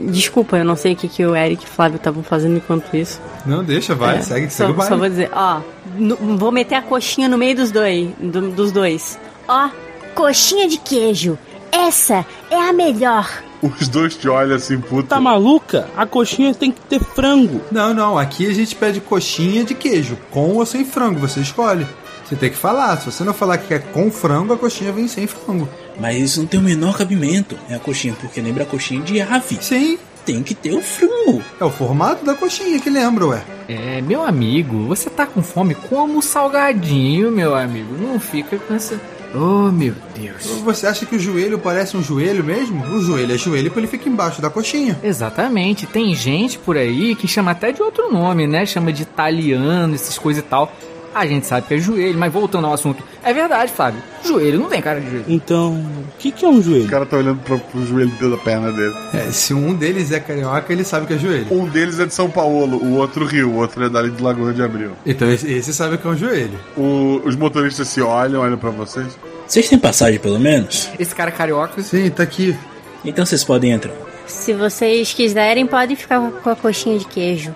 S2: Desculpa, eu não sei o que, que o Eric e o Flávio estavam fazendo enquanto isso.
S4: Não, deixa, vai, é, segue,
S2: só,
S4: segue o baile.
S2: Só vou dizer, ó, no, vou meter a coxinha no meio dos dois. Do, dos dois. Ó, coxinha de queijo. Essa é a melhor.
S1: Os dois te olham assim, puta.
S9: Tá maluca? A coxinha tem que ter frango.
S4: Não, não. Aqui a gente pede coxinha de queijo, com ou sem frango. Você escolhe. Você tem que falar. Se você não falar que quer com frango, a coxinha vem sem frango.
S10: Mas isso não tem o menor cabimento. É a coxinha porque lembra a coxinha de ave.
S4: Sim.
S10: Tem que ter o frango.
S4: É o formato da coxinha que lembra, ué.
S3: É, meu amigo, você tá com fome? Como salgadinho, meu amigo. Não fica com essa. Oh, meu Deus.
S4: Você acha que o joelho parece um joelho mesmo? O joelho é joelho porque ele fica embaixo da coxinha.
S3: Exatamente. Tem gente por aí que chama até de outro nome, né? Chama de italiano, essas coisas e tal. A gente sabe que é joelho, mas voltando ao assunto, é verdade, Fábio. Joelho não tem cara de joelho.
S9: Então, o que, que é um joelho?
S1: O cara tá olhando pro, pro joelho da perna dele.
S4: É, se um deles é carioca, ele sabe que é joelho.
S1: Um deles é de São Paulo, o outro Rio, o outro é dali de Lagoa de Abril.
S4: Então esse, esse sabe que é um joelho.
S1: O, os motoristas se olham, olham para vocês.
S10: Vocês têm passagem pelo menos?
S3: Esse cara é carioca?
S4: Sim, tá aqui.
S10: Então vocês podem entrar.
S2: Se vocês quiserem, podem ficar com a coxinha de queijo.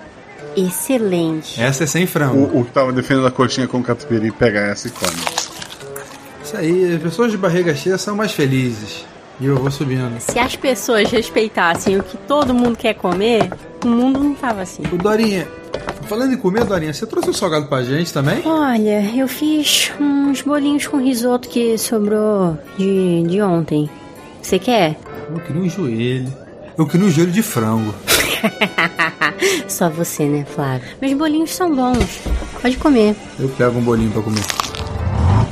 S2: Excelente.
S4: Essa é sem frango.
S1: O, o que tava defendendo a coxinha com catupiry pegar essa e come.
S4: Isso aí, as pessoas de barriga cheia são mais felizes. E eu vou subindo.
S2: Se as pessoas respeitassem o que todo mundo quer comer, o mundo não tava assim.
S4: O Dorinha, falando em comer, Dorinha, você trouxe um salgado pra gente também?
S2: Olha, eu fiz uns bolinhos com risoto que sobrou de, de ontem. Você quer?
S4: Eu queria um joelho. Eu queria um joelho de frango.
S2: Só você, né, Flávio? Meus bolinhos são bons. Pode comer.
S4: Eu pego um bolinho pra comer.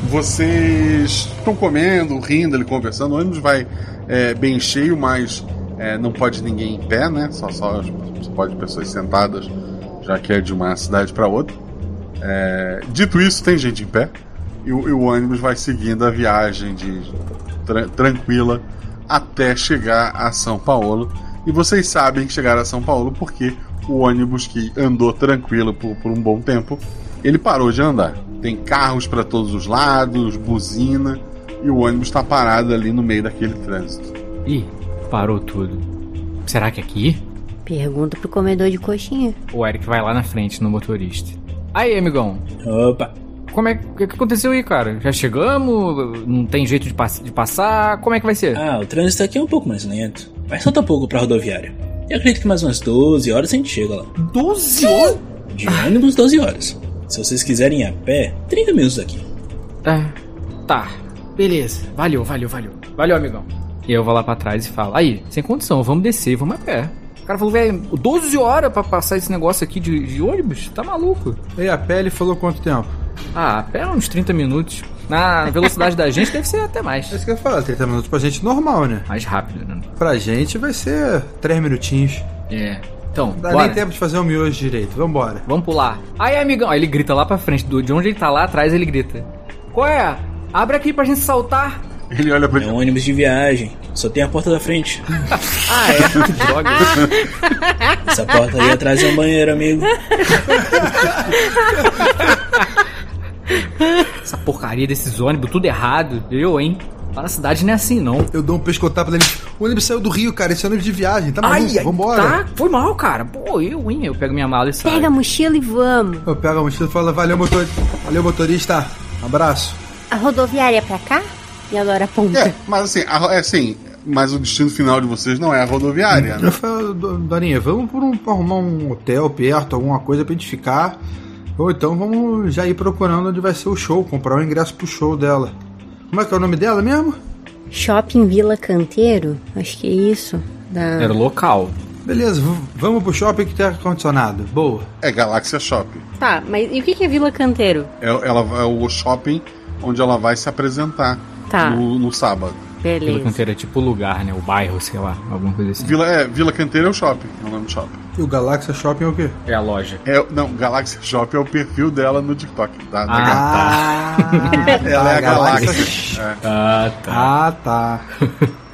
S1: Vocês estão comendo, rindo, ele conversando. O ônibus vai é, bem cheio, mas é, não pode ninguém em pé, né? Só, só, só pode pessoas sentadas, já que é de uma cidade para outra. É, dito isso, tem gente em pé. E o, e o ônibus vai seguindo a viagem de tra tranquila até chegar a São Paulo. E vocês sabem que chegaram a São Paulo porque o ônibus que andou tranquilo por, por um bom tempo, ele parou de andar. Tem carros para todos os lados, buzina, e o ônibus está parado ali no meio daquele trânsito.
S3: Ih, parou tudo. Será que é aqui?
S2: Pergunta pro comedor de coxinha.
S3: O Eric vai lá na frente no motorista. Aí, amigão.
S10: Opa.
S3: Como é que, que aconteceu aí, cara? Já chegamos? Não tem jeito de, pass de passar? Como é que vai ser?
S10: Ah, o trânsito aqui é um pouco mais lento. Mas falta pouco pra rodoviária. Eu acredito que mais umas 12 horas a gente chega lá.
S3: 12 horas?
S10: De ônibus, 12 horas. Se vocês quiserem ir a pé, 30 minutos daqui.
S3: É. Tá. Beleza. Valeu, valeu, valeu. Valeu, amigão. E eu vou lá pra trás e falo: Aí, sem condição, vamos descer, vamos a pé. O cara falou, velho, 12 horas pra passar esse negócio aqui de, de ônibus? Tá maluco?
S4: E a pele falou quanto tempo?
S3: Ah, a pé é uns 30 minutos. Na velocidade da gente deve ser até mais.
S4: É isso que eu ia falar, 30 minutos pra gente normal, né?
S3: Mais rápido, né?
S4: Pra gente vai ser 3 minutinhos.
S3: É. Então,
S4: Não dá
S3: bora.
S4: nem tempo de fazer o miojo direito. Vambora.
S3: Vamos pular. Aí, amigão. Aí ele grita lá pra frente. do- De onde ele tá lá atrás, ele grita. Qual é? Abre aqui pra gente saltar.
S1: Ele olha pra
S10: É um ônibus de viagem. Só tem a porta da frente.
S3: Ah, é? Droga.
S10: Essa porta aí atrás é um banheiro, amigo.
S3: Essa porcaria desses ônibus, tudo errado. Eu, hein? Lá na cidade não é assim, não.
S4: Eu dou um pescotapo nele. O ônibus saiu do Rio, cara. Esse ônibus de viagem. Tá maluco?
S3: Ai, ai,
S4: Vambora.
S3: Tá, foi mal, cara. Pô, eu, hein? Eu pego minha mala e saio.
S6: Pega a mochila e vamos.
S4: Eu pego a mochila e falo, valeu, motor... valeu motorista. Abraço.
S6: A rodoviária é pra cá? E agora aponta.
S1: É, mas assim, a- é assim, mas o destino final de vocês não é a rodoviária, né?
S4: Eu falo, "Do- Dorinha, vamos por um, arrumar um hotel perto, alguma coisa pra gente ficar. Ou então vamos já ir procurando onde vai ser o show, comprar o ingresso pro show dela. Como é que é o nome dela mesmo?
S6: Shopping Vila Canteiro? Acho que é isso. Da...
S3: Era local.
S4: Beleza, vamos pro shopping que tem ar-condicionado. Boa.
S1: É Galáxia Shopping.
S2: Tá, mas e o que que é Vila Canteiro?
S1: É, ela, é o shopping onde ela vai se apresentar
S2: Tá.
S1: no, no sábado.
S3: Vila
S2: Beleza.
S3: Canteira é tipo o lugar, né? O bairro, sei lá. Alguma coisa assim.
S1: Vila, é, Vila Canteira é o shopping, é o nome do shopping.
S4: E o Galáxia Shopping é o quê?
S3: É a loja.
S1: É, não, Galáxia Shopping é o perfil dela no TikTok. Da
S3: Ah,
S1: Galáxia. Ela é a Galáxia.
S3: Ah, tá.
S4: Ah, tá.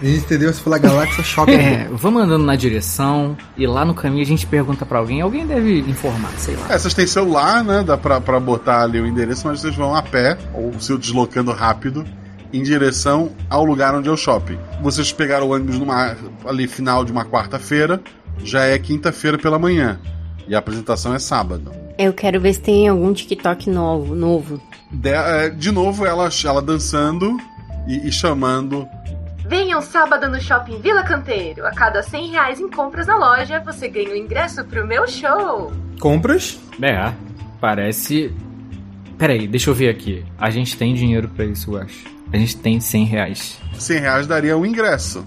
S4: A gente entendeu? Você falou Galáxia Shopping.
S3: É, vamos andando na direção e lá no caminho a gente pergunta pra alguém. Alguém deve informar, sei lá.
S1: É, vocês têm celular, né? Dá pra, pra botar ali o endereço, mas vocês vão a pé, ou se deslocando rápido, em direção ao lugar onde é o shopping. Vocês pegaram o ônibus numa, ali final de uma quarta-feira, já é quinta-feira pela manhã. E a apresentação é sábado.
S2: Eu quero ver se tem algum TikTok novo. novo.
S1: De, é, de novo, ela, ela dançando e, e chamando.
S8: Venham sábado no Shopping Vila Canteiro. A cada 100 reais em compras na loja, você ganha o ingresso pro meu show.
S4: Compras?
S3: É, parece. Peraí, deixa eu ver aqui. A gente tem dinheiro pra isso, eu acho. A gente tem 100 reais.
S1: 100 reais daria o ingresso.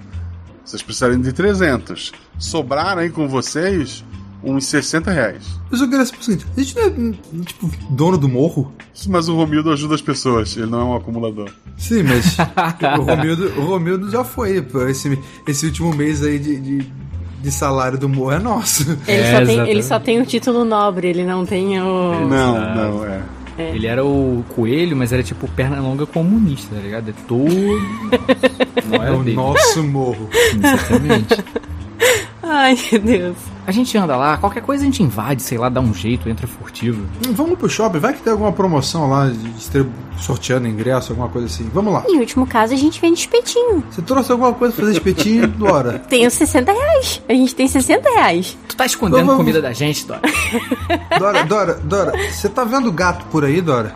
S1: Vocês precisariam de 300. Sobraram aí com vocês uns 60 reais.
S4: Mas eu queria saber o seguinte: a gente não é, tipo, dono do morro?
S1: Mas o Romildo ajuda as pessoas, ele não é um acumulador.
S4: Sim, mas o, Romildo, o Romildo já foi. Pô, esse, esse último mês aí de, de, de salário do morro é nosso.
S2: Ele,
S3: É,
S2: só tem, ele só tem o título nobre, ele não tem o.
S1: Não, não, é.
S3: Ele era o coelho, mas era tipo perna longa comunista, tá ligado? É todo. Não
S4: É
S3: era
S4: o
S3: dele.
S4: nosso morro.
S3: Exatamente.
S2: Ai, meu Deus.
S3: A gente anda lá, qualquer coisa a gente invade, sei lá, dá um jeito, entra furtivo.
S4: Hum, Vamos pro shopping, vai que tem alguma promoção lá, de distribu- sorteando ingresso, alguma coisa assim. Vamos lá.
S6: Em último caso, a gente vende espetinho.
S4: Você trouxe alguma coisa pra fazer espetinho? Dora.
S2: Tenho 60 reais. A gente tem 60 reais.
S3: Tu tá escondendo
S4: Vamos-
S3: comida da gente, Dora?
S4: Dora, Dora, Dora, você tá vendo gato por aí, Dora?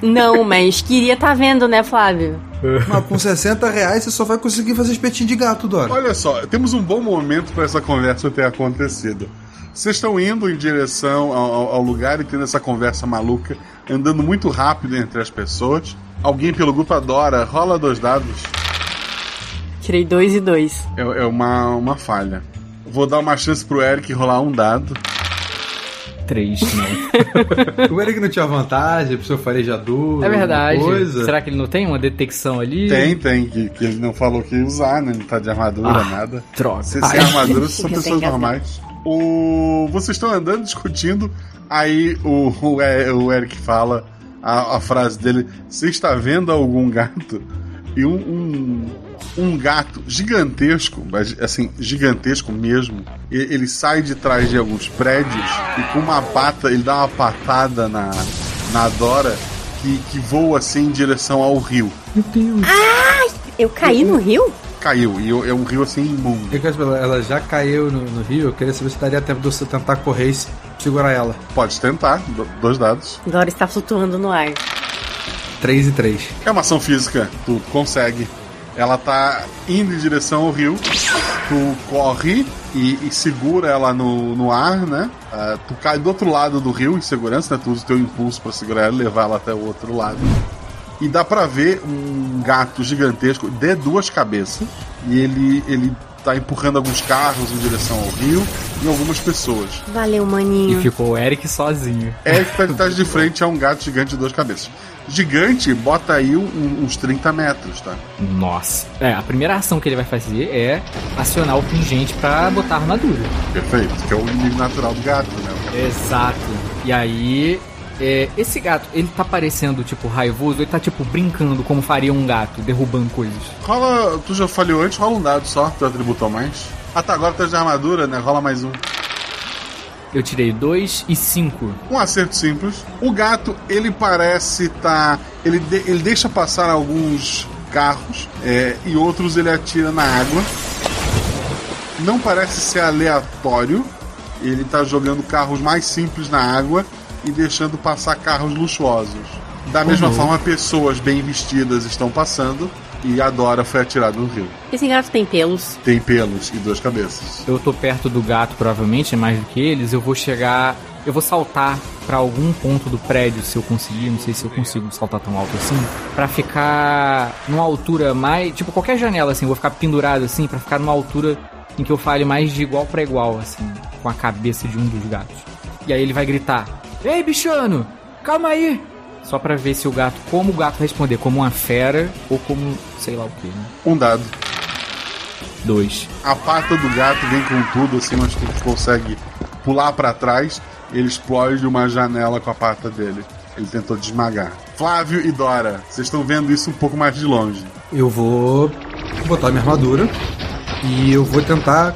S2: Não, mas queria tá vendo, né, Flávio?
S4: Mas com 60 reais você só vai conseguir fazer espetinho de gato, Dora.
S1: Olha só, temos um bom momento para essa conversa ter acontecido. Vocês estão indo em direção ao, ao- ao lugar e tendo essa conversa maluca, andando muito rápido entre as pessoas. Alguém pelo grupo adora, rola dois dados.
S2: Tirei dois e dois.
S1: É, é uma, uma falha. Vou dar uma chance pro Eric rolar um dado.
S3: Três, não.
S4: O Eric não tinha vantagem pro seu farejador.
S3: É verdade.
S4: Coisa.
S3: Será que ele não tem uma detecção ali?
S1: Tem, tem, que, que ele não falou que ia usar, né? Não tá de armadura,
S3: Ah,
S1: nada.
S3: droga.
S1: Se sem armadura, são pessoas
S2: que
S1: normais. O... Vocês estão andando, discutindo, aí o, o, E- o Eric fala a, a frase dele: Você está vendo algum gato? E um, um, um gato gigantesco, mas assim, gigantesco mesmo, ele sai de trás de alguns prédios e com uma pata, ele dá uma patada na, na Dora que, que voa assim em direção ao rio.
S3: Meu Deus.
S2: Eu caí no rio?
S1: Caiu, e é um rio assim imundo.
S4: Eu quero saber, ela já caiu no, no rio, eu queria saber se daria tempo de você tentar correr e se- segurar ela.
S1: Pode tentar, do- dois dados.
S2: Dora está flutuando no ar.
S4: 3 e 3.
S1: É uma ação física, tu consegue. Ela tá indo em direção ao rio, tu corre e, e segura ela no, no ar, né? Ah, tu cai do outro lado do rio em segurança, né? Tu usa o teu impulso pra segurar ela e levar ela até o outro lado. E dá pra ver um gato gigantesco de duas cabeças. E ele, ele tá empurrando alguns carros em direção ao rio e algumas pessoas.
S2: Valeu,
S3: E
S2: maninho.
S3: ficou o Eric sozinho.
S1: É que tá, tá de frente a um gato gigante de duas cabeças. Gigante, bota aí um- uns 30 metros, tá?
S3: Nossa. É, a primeira ação que ele vai fazer é acionar o pingente pra botar a armadura.
S1: Perfeito, que é o inimigo natural do gato, né?
S3: Exato. E aí, é, esse gato, ele tá parecendo, tipo, raivoso, ele tá, tipo, brincando como faria um gato, derrubando coisas.
S1: Rola, tu já falhou antes, rola um dado só, tu atributou mais. Ah tá, agora tu tá de armadura, né? Rola mais um.
S3: Eu tirei 2 e 5.
S1: Um acerto simples. O gato, ele parece tá. Ele, de- ele deixa passar alguns carros é, e outros ele atira na água. Não parece ser aleatório. Ele tá jogando carros mais simples na água e deixando passar carros luxuosos. Da mesma
S3: Uhum.
S1: forma, pessoas bem vestidas estão passando e a Dora foi atirada no rio.
S2: Esse gato tem pelos.
S1: Tem pelos e duas cabeças.
S3: Eu tô perto do gato, provavelmente, é mais do que eles. Eu vou chegar. Eu vou saltar pra algum ponto do prédio, se eu conseguir. Não sei se eu consigo saltar tão alto assim. Pra ficar numa altura mais. Tipo, qualquer janela, assim. Eu vou ficar pendurado assim, pra ficar numa altura em que eu fale mais de igual pra igual, assim. Com a cabeça de um dos gatos. E aí ele vai gritar: Ei, bichano! Calma aí! Só pra ver se o gato. Como o gato responder? Como uma fera ou como. sei lá o que, né?
S1: Um dado.
S3: Dois.
S1: A pata do gato vem com tudo, assim, mas tu consegue pular pra trás. Ele explode uma janela com a pata dele. Ele tentou desmagar. Flávio e Dora, vocês estão vendo isso um pouco mais de longe.
S4: Eu vou botar minha armadura e eu vou tentar.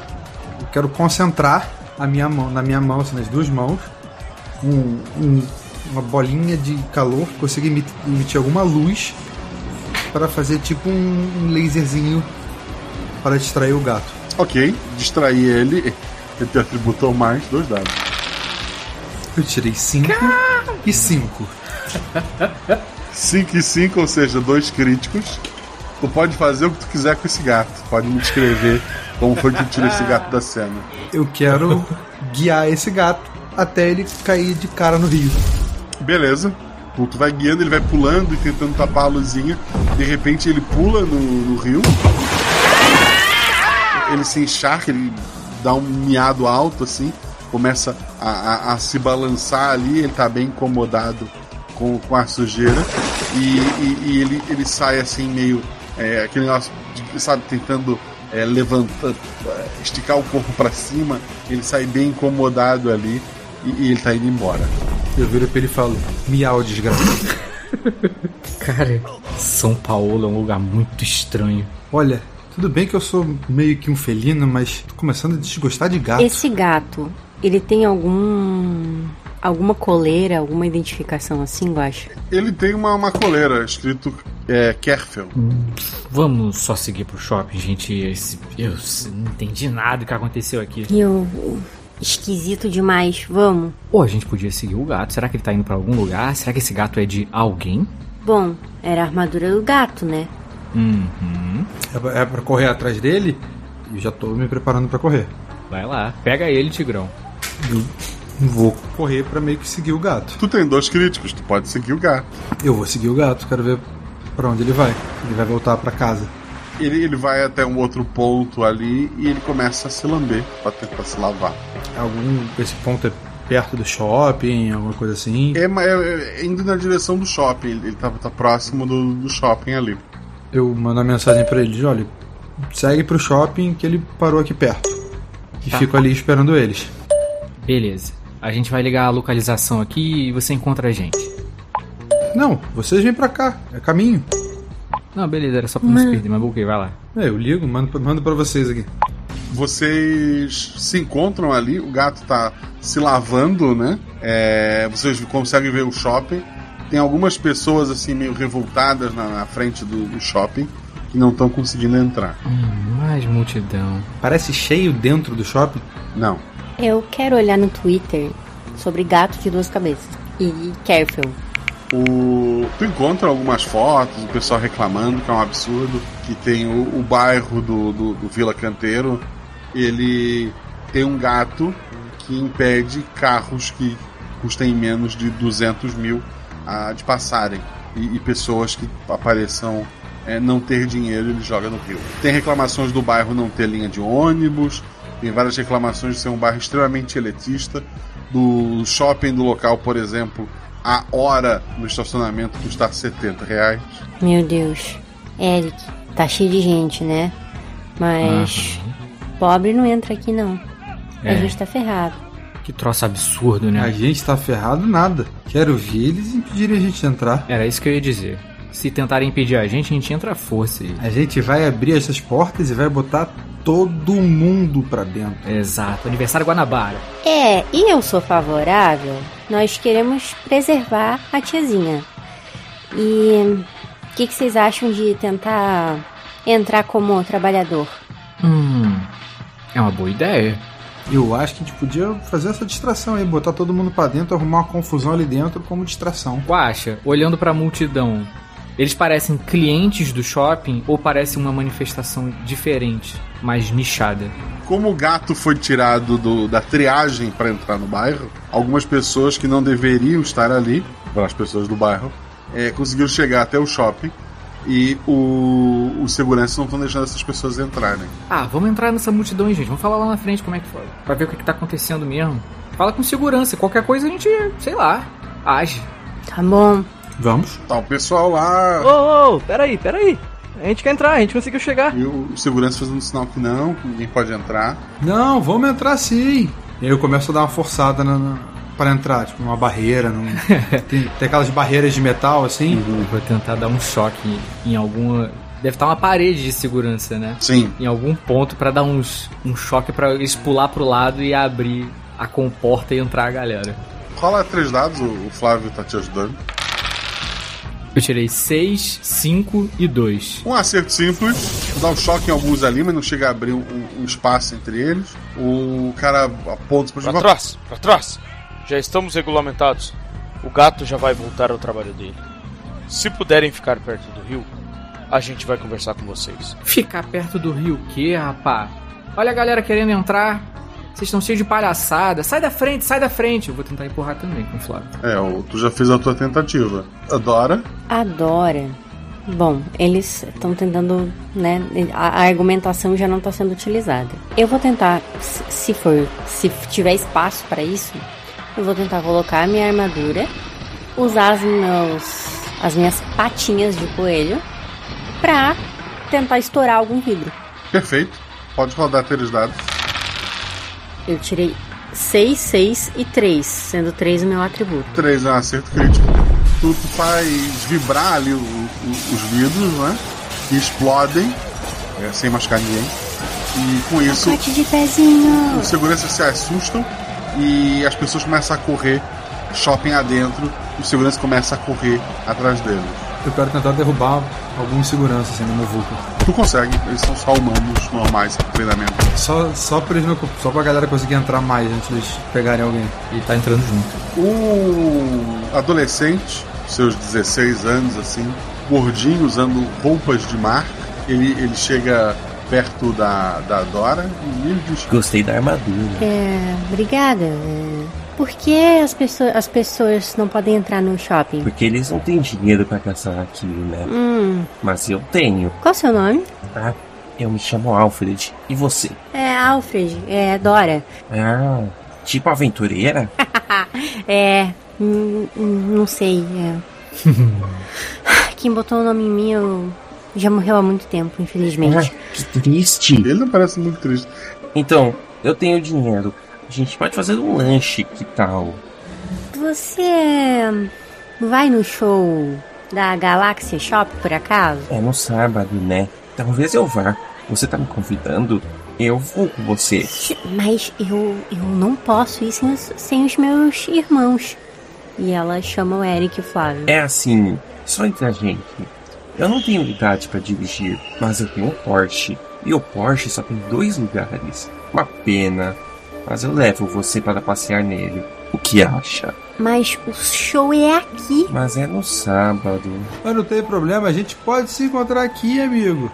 S4: Eu quero concentrar a minha mão, na minha mão, assim, nas duas mãos, um- um- uma bolinha de calor que consiga emi- emitir alguma luz para fazer tipo um, um laserzinho para distrair o gato.
S1: Ok, distrair ele. Ele te atributou mais dois dados.
S4: Eu tirei 5 e 5.
S1: 5 e 5, ou seja, dois críticos. Tu pode fazer o que tu quiser com esse gato. Pode me descrever como foi que tu tirou esse gato da cena.
S4: Eu quero guiar esse gato até ele cair de cara no rio.
S1: Beleza. Tu, vai guiando, ele vai pulando e tentando tapar a luzinha. De repente ele pula no, no rio. Ele se encharca, ele dá um miado alto assim. Começa a, a- a se balançar ali. Ele tá bem incomodado com, com a sujeira. E, e- e ele, ele sai assim meio. é, aquele negócio, de, sabe, tentando é, levantar, esticar o corpo pra cima. Ele sai bem incomodado ali. E, e ele tá indo embora.
S4: Eu viro pra ele e falo: Miau, desgraça.
S3: Cara, São Paulo é um lugar muito estranho.
S4: Olha, tudo bem que eu sou meio que um felino, mas tô começando a desgostar de gato.
S2: Esse gato, ele tem algum. alguma coleira, alguma identificação assim, eu acho?
S1: Ele tem uma, uma coleira escrito é, Kerfel.
S3: Vamos só seguir pro shopping, gente. Esse- eu não entendi nada do que aconteceu aqui.
S2: E eu. Esquisito demais, vamos.
S3: Ou a gente podia seguir o gato. Será que ele tá indo pra algum lugar? Será que esse gato é de alguém?
S2: Bom, era a armadura do gato, né?
S3: Uhum.
S4: É pra- É pra correr atrás dele? Eu já tô me preparando pra correr.
S3: Vai lá, pega ele, Tigrão.
S4: Eu vou correr pra meio que seguir o gato.
S1: Tu tem dois críticos, tu pode seguir o gato.
S4: Eu vou seguir o gato, quero ver pra onde ele vai. Ele vai voltar pra casa.
S1: Ele, ele vai até um outro ponto ali e ele começa a se lamber pra tentar se lavar.
S4: Algum. Esse ponto é perto do shopping, alguma coisa assim.
S1: É, é- é indo na direção do shopping, ele, ele tá, tá próximo do, do shopping ali.
S4: Eu mando uma mensagem pra ele: olha, segue pro shopping que ele parou aqui perto. E
S3: Tá.
S4: fico ali esperando eles.
S3: Beleza. A gente vai ligar a localização aqui e você encontra a gente.
S4: Não, vocês vêm pra cá, é caminho.
S3: Não, beleza, era só pra não se perder, mas ok, vai lá.
S4: É, eu ligo, mando, pra- mando pra vocês aqui.
S1: Vocês se encontram ali, o gato tá se lavando, né? É, vocês conseguem ver o shopping. Tem algumas pessoas assim meio revoltadas na, na frente do, do shopping que não estão conseguindo entrar.
S3: Hum, mais multidão.
S4: Parece cheio dentro do shopping?
S1: Não.
S2: Eu quero olhar no Twitter sobre gato de duas cabeças. E Careful.
S1: O... Tu encontra algumas fotos, o pessoal reclamando que é um absurdo, que tem o, o bairro do, do, do Vila Canteiro, ele tem um gato que impede carros que custem menos de 200 mil de passarem. E, e pessoas que apareçam é, não ter dinheiro, ele joga no rio. Tem reclamações do bairro não ter linha de ônibus, tem várias reclamações de ser um bairro extremamente elitista, do shopping do local, por exemplo, a hora no estacionamento custar 70 reais.
S2: Meu Deus. Eric, tá cheio de gente, né? Mas. Pobre não entra aqui, não. A
S3: É.
S2: gente tá ferrado.
S3: Que troço absurdo, né?
S4: A gente tá ferrado nada. Quero ver eles impedirem a gente de entrar.
S3: Era isso que eu ia dizer. Se tentarem impedir a gente, a gente entra à força. E...
S4: A gente vai abrir essas portas e vai botar todo mundo pra dentro.
S3: Exato. Aniversário Guanabara.
S2: É, e eu sou favorável. Nós queremos preservar a tiazinha. E o que, que vocês acham de tentar entrar como trabalhador?
S3: Hum. É uma boa ideia.
S4: Eu acho que a gente podia fazer essa distração aí, botar todo mundo pra dentro, arrumar uma confusão ali dentro como distração.
S3: Guaxa, olhando pra multidão, eles parecem clientes do shopping ou parece uma manifestação diferente, mais nichada?
S1: Como o gato foi tirado do- da triagem para entrar no bairro, algumas pessoas que não deveriam estar ali, as pessoas do bairro, é, conseguiram chegar até o shopping e o, os seguranças não estão deixando essas pessoas entrarem.
S3: Ah, vamos entrar nessa multidão gente. Vamos falar lá na frente como é que foi. Pra ver o que, que tá acontecendo mesmo. Fala com segurança. Qualquer coisa a gente, sei lá, age.
S2: Tá bom.
S4: Vamos.
S1: Tá o pessoal lá.
S11: Ô, ô, peraí, peraí. A gente quer entrar, a gente conseguiu chegar.
S1: E o segurança fazendo sinal que não, que ninguém pode entrar.
S4: Não, vamos entrar sim. E aí eu começo a dar uma forçada na, na, pra entrar, tipo, numa barreira. Num... tem, tem aquelas barreiras de metal assim.
S3: Vou tentar dar um choque em, em alguma. Deve estar uma parede de segurança, né?
S1: Sim.
S3: Em algum ponto pra dar uns, um choque pra eles pular pro lado e abrir a comporta e entrar a galera.
S1: Rola três dados, o Flávio tá te ajudando.
S3: Eu tirei 6, 5 e 2.
S1: Um acerto simples, dá um choque em alguns ali, mas não chega a abrir um, um espaço entre eles. O cara aponta para
S12: Pra trás, pra trás. Já estamos regulamentados. O gato já vai voltar ao trabalho dele. Se puderem ficar perto do rio, a gente vai conversar com vocês.
S3: Ficar perto do rio o quê, rapá? Olha a galera querendo entrar. Vocês estão cheios de palhaçada. Sai da frente, sai da frente. Eu vou tentar empurrar também com o Flávio.
S1: É, o- tu já fez a tua tentativa. Adora.
S2: Adora. Bom, eles estão tentando, né? A, a argumentação já não está sendo utilizada. Eu vou tentar, se for, se tiver espaço para isso, eu vou tentar colocar a minha armadura, usar as, meus, as minhas patinhas de coelho pra tentar estourar algum vidro.
S1: Perfeito. Pode rodar três dados.
S2: Eu tirei 6, 6 e 3, sendo 3 o meu atributo.
S1: Três é um acerto crítico. Tu, tu faz vibrar ali o- o- os vidros, né? Que explodem, é, sem machucar ninguém. E com isso,
S2: Bate de pezinho.
S1: os seguranças se assustam e as pessoas começam a correr shopping adentro. Os seguranças começam a correr atrás deles.
S4: Eu quero tentar derrubar alguns seguranças assim no meu vulco.
S1: Tu consegue, eles são só humanos normais, treinamento.
S4: Só, só, pra eles não, só pra galera conseguir entrar mais antes de eles pegarem alguém.
S3: E tá entrando junto.
S1: O adolescente, seus 16 anos, assim, gordinho, usando roupas de marca, ele, ele chega perto da, da Dora e ele diz:
S10: Gostei da armadura.
S2: É, obrigada. É, Por que as pessoas, as pessoas não podem entrar no shopping?
S10: Porque eles não têm dinheiro pra caçar aquilo, né?
S2: Hum,
S10: Mas eu tenho.
S2: qual o seu nome?
S10: Ah, eu me chamo Alfred. E você?
S2: É Alfred, é Dora.
S10: Ah, tipo aventureira?
S2: É, hum, hum, não sei. é. Quem botou o nome em mim eu já morreu há muito tempo, infelizmente.
S10: Ah, que triste.
S1: Ele não parece muito triste.
S10: Então, eu tenho dinheiro. A gente pode fazer um lanche, que tal?
S2: Você vai no show da Galáxia Shop por acaso?
S10: É no sábado, né? Talvez eu vá. Você tá me convidando? Eu vou com você.
S2: Mas eu, eu não posso ir sem os, sem os meus irmãos. E ela chama o Eric e o Flávio.
S10: É assim, só entre a gente. Eu não tenho idade pra dirigir, mas eu tenho um Porsche. E o Porsche só tem dois lugares. Uma pena. Mas eu levo você para passear nele. O que acha?
S2: Mas o show é aqui.
S10: Mas é no sábado.
S4: Mas não tem problema, a gente pode se encontrar aqui, amigo.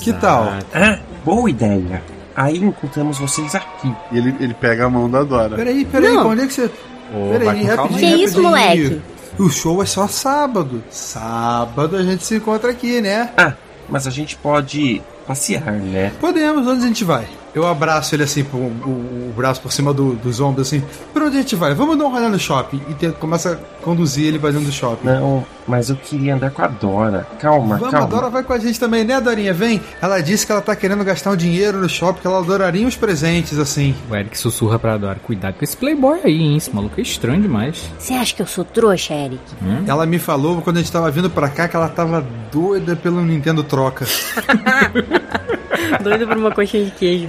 S4: Que tal?
S10: Ah, boa ideia. Aí encontramos vocês aqui.
S1: E ele, ele pega a mão da Dora.
S4: Peraí, peraí,
S2: Não.
S4: onde é que você.
S3: Ô,
S4: peraí, rapidinho.
S2: Que isso,
S4: rapidinho.
S2: moleque?
S4: O show é só sábado. Sábado a gente se encontra aqui, né?
S10: Ah, mas a gente pode passear, né?
S4: Podemos, onde a gente vai? Eu abraço ele assim, o, o, o braço por cima do, dos ombros, assim. Pra onde a gente vai? Vamos dar uma olhada no shopping. E tenta, começa a conduzir ele pra dentro do shopping.
S10: Não, mas eu queria andar com a Dora. Calma,
S4: Vamos,
S10: calma.
S4: a Dora vai com a gente também, né, Dorinha? Vem. Ela disse que ela tá querendo gastar um dinheiro no shopping, que ela adoraria os presentes, assim.
S3: O Eric sussurra pra Dora. Cuidado com esse playboy aí, hein? Esse maluco é estranho demais.
S6: Você acha que eu sou trouxa, Eric?
S3: Hum?
S4: Ela me falou quando a gente tava vindo pra cá que ela tava doida pelo Nintendo Troca.
S2: Doido por uma coxinha de queijo.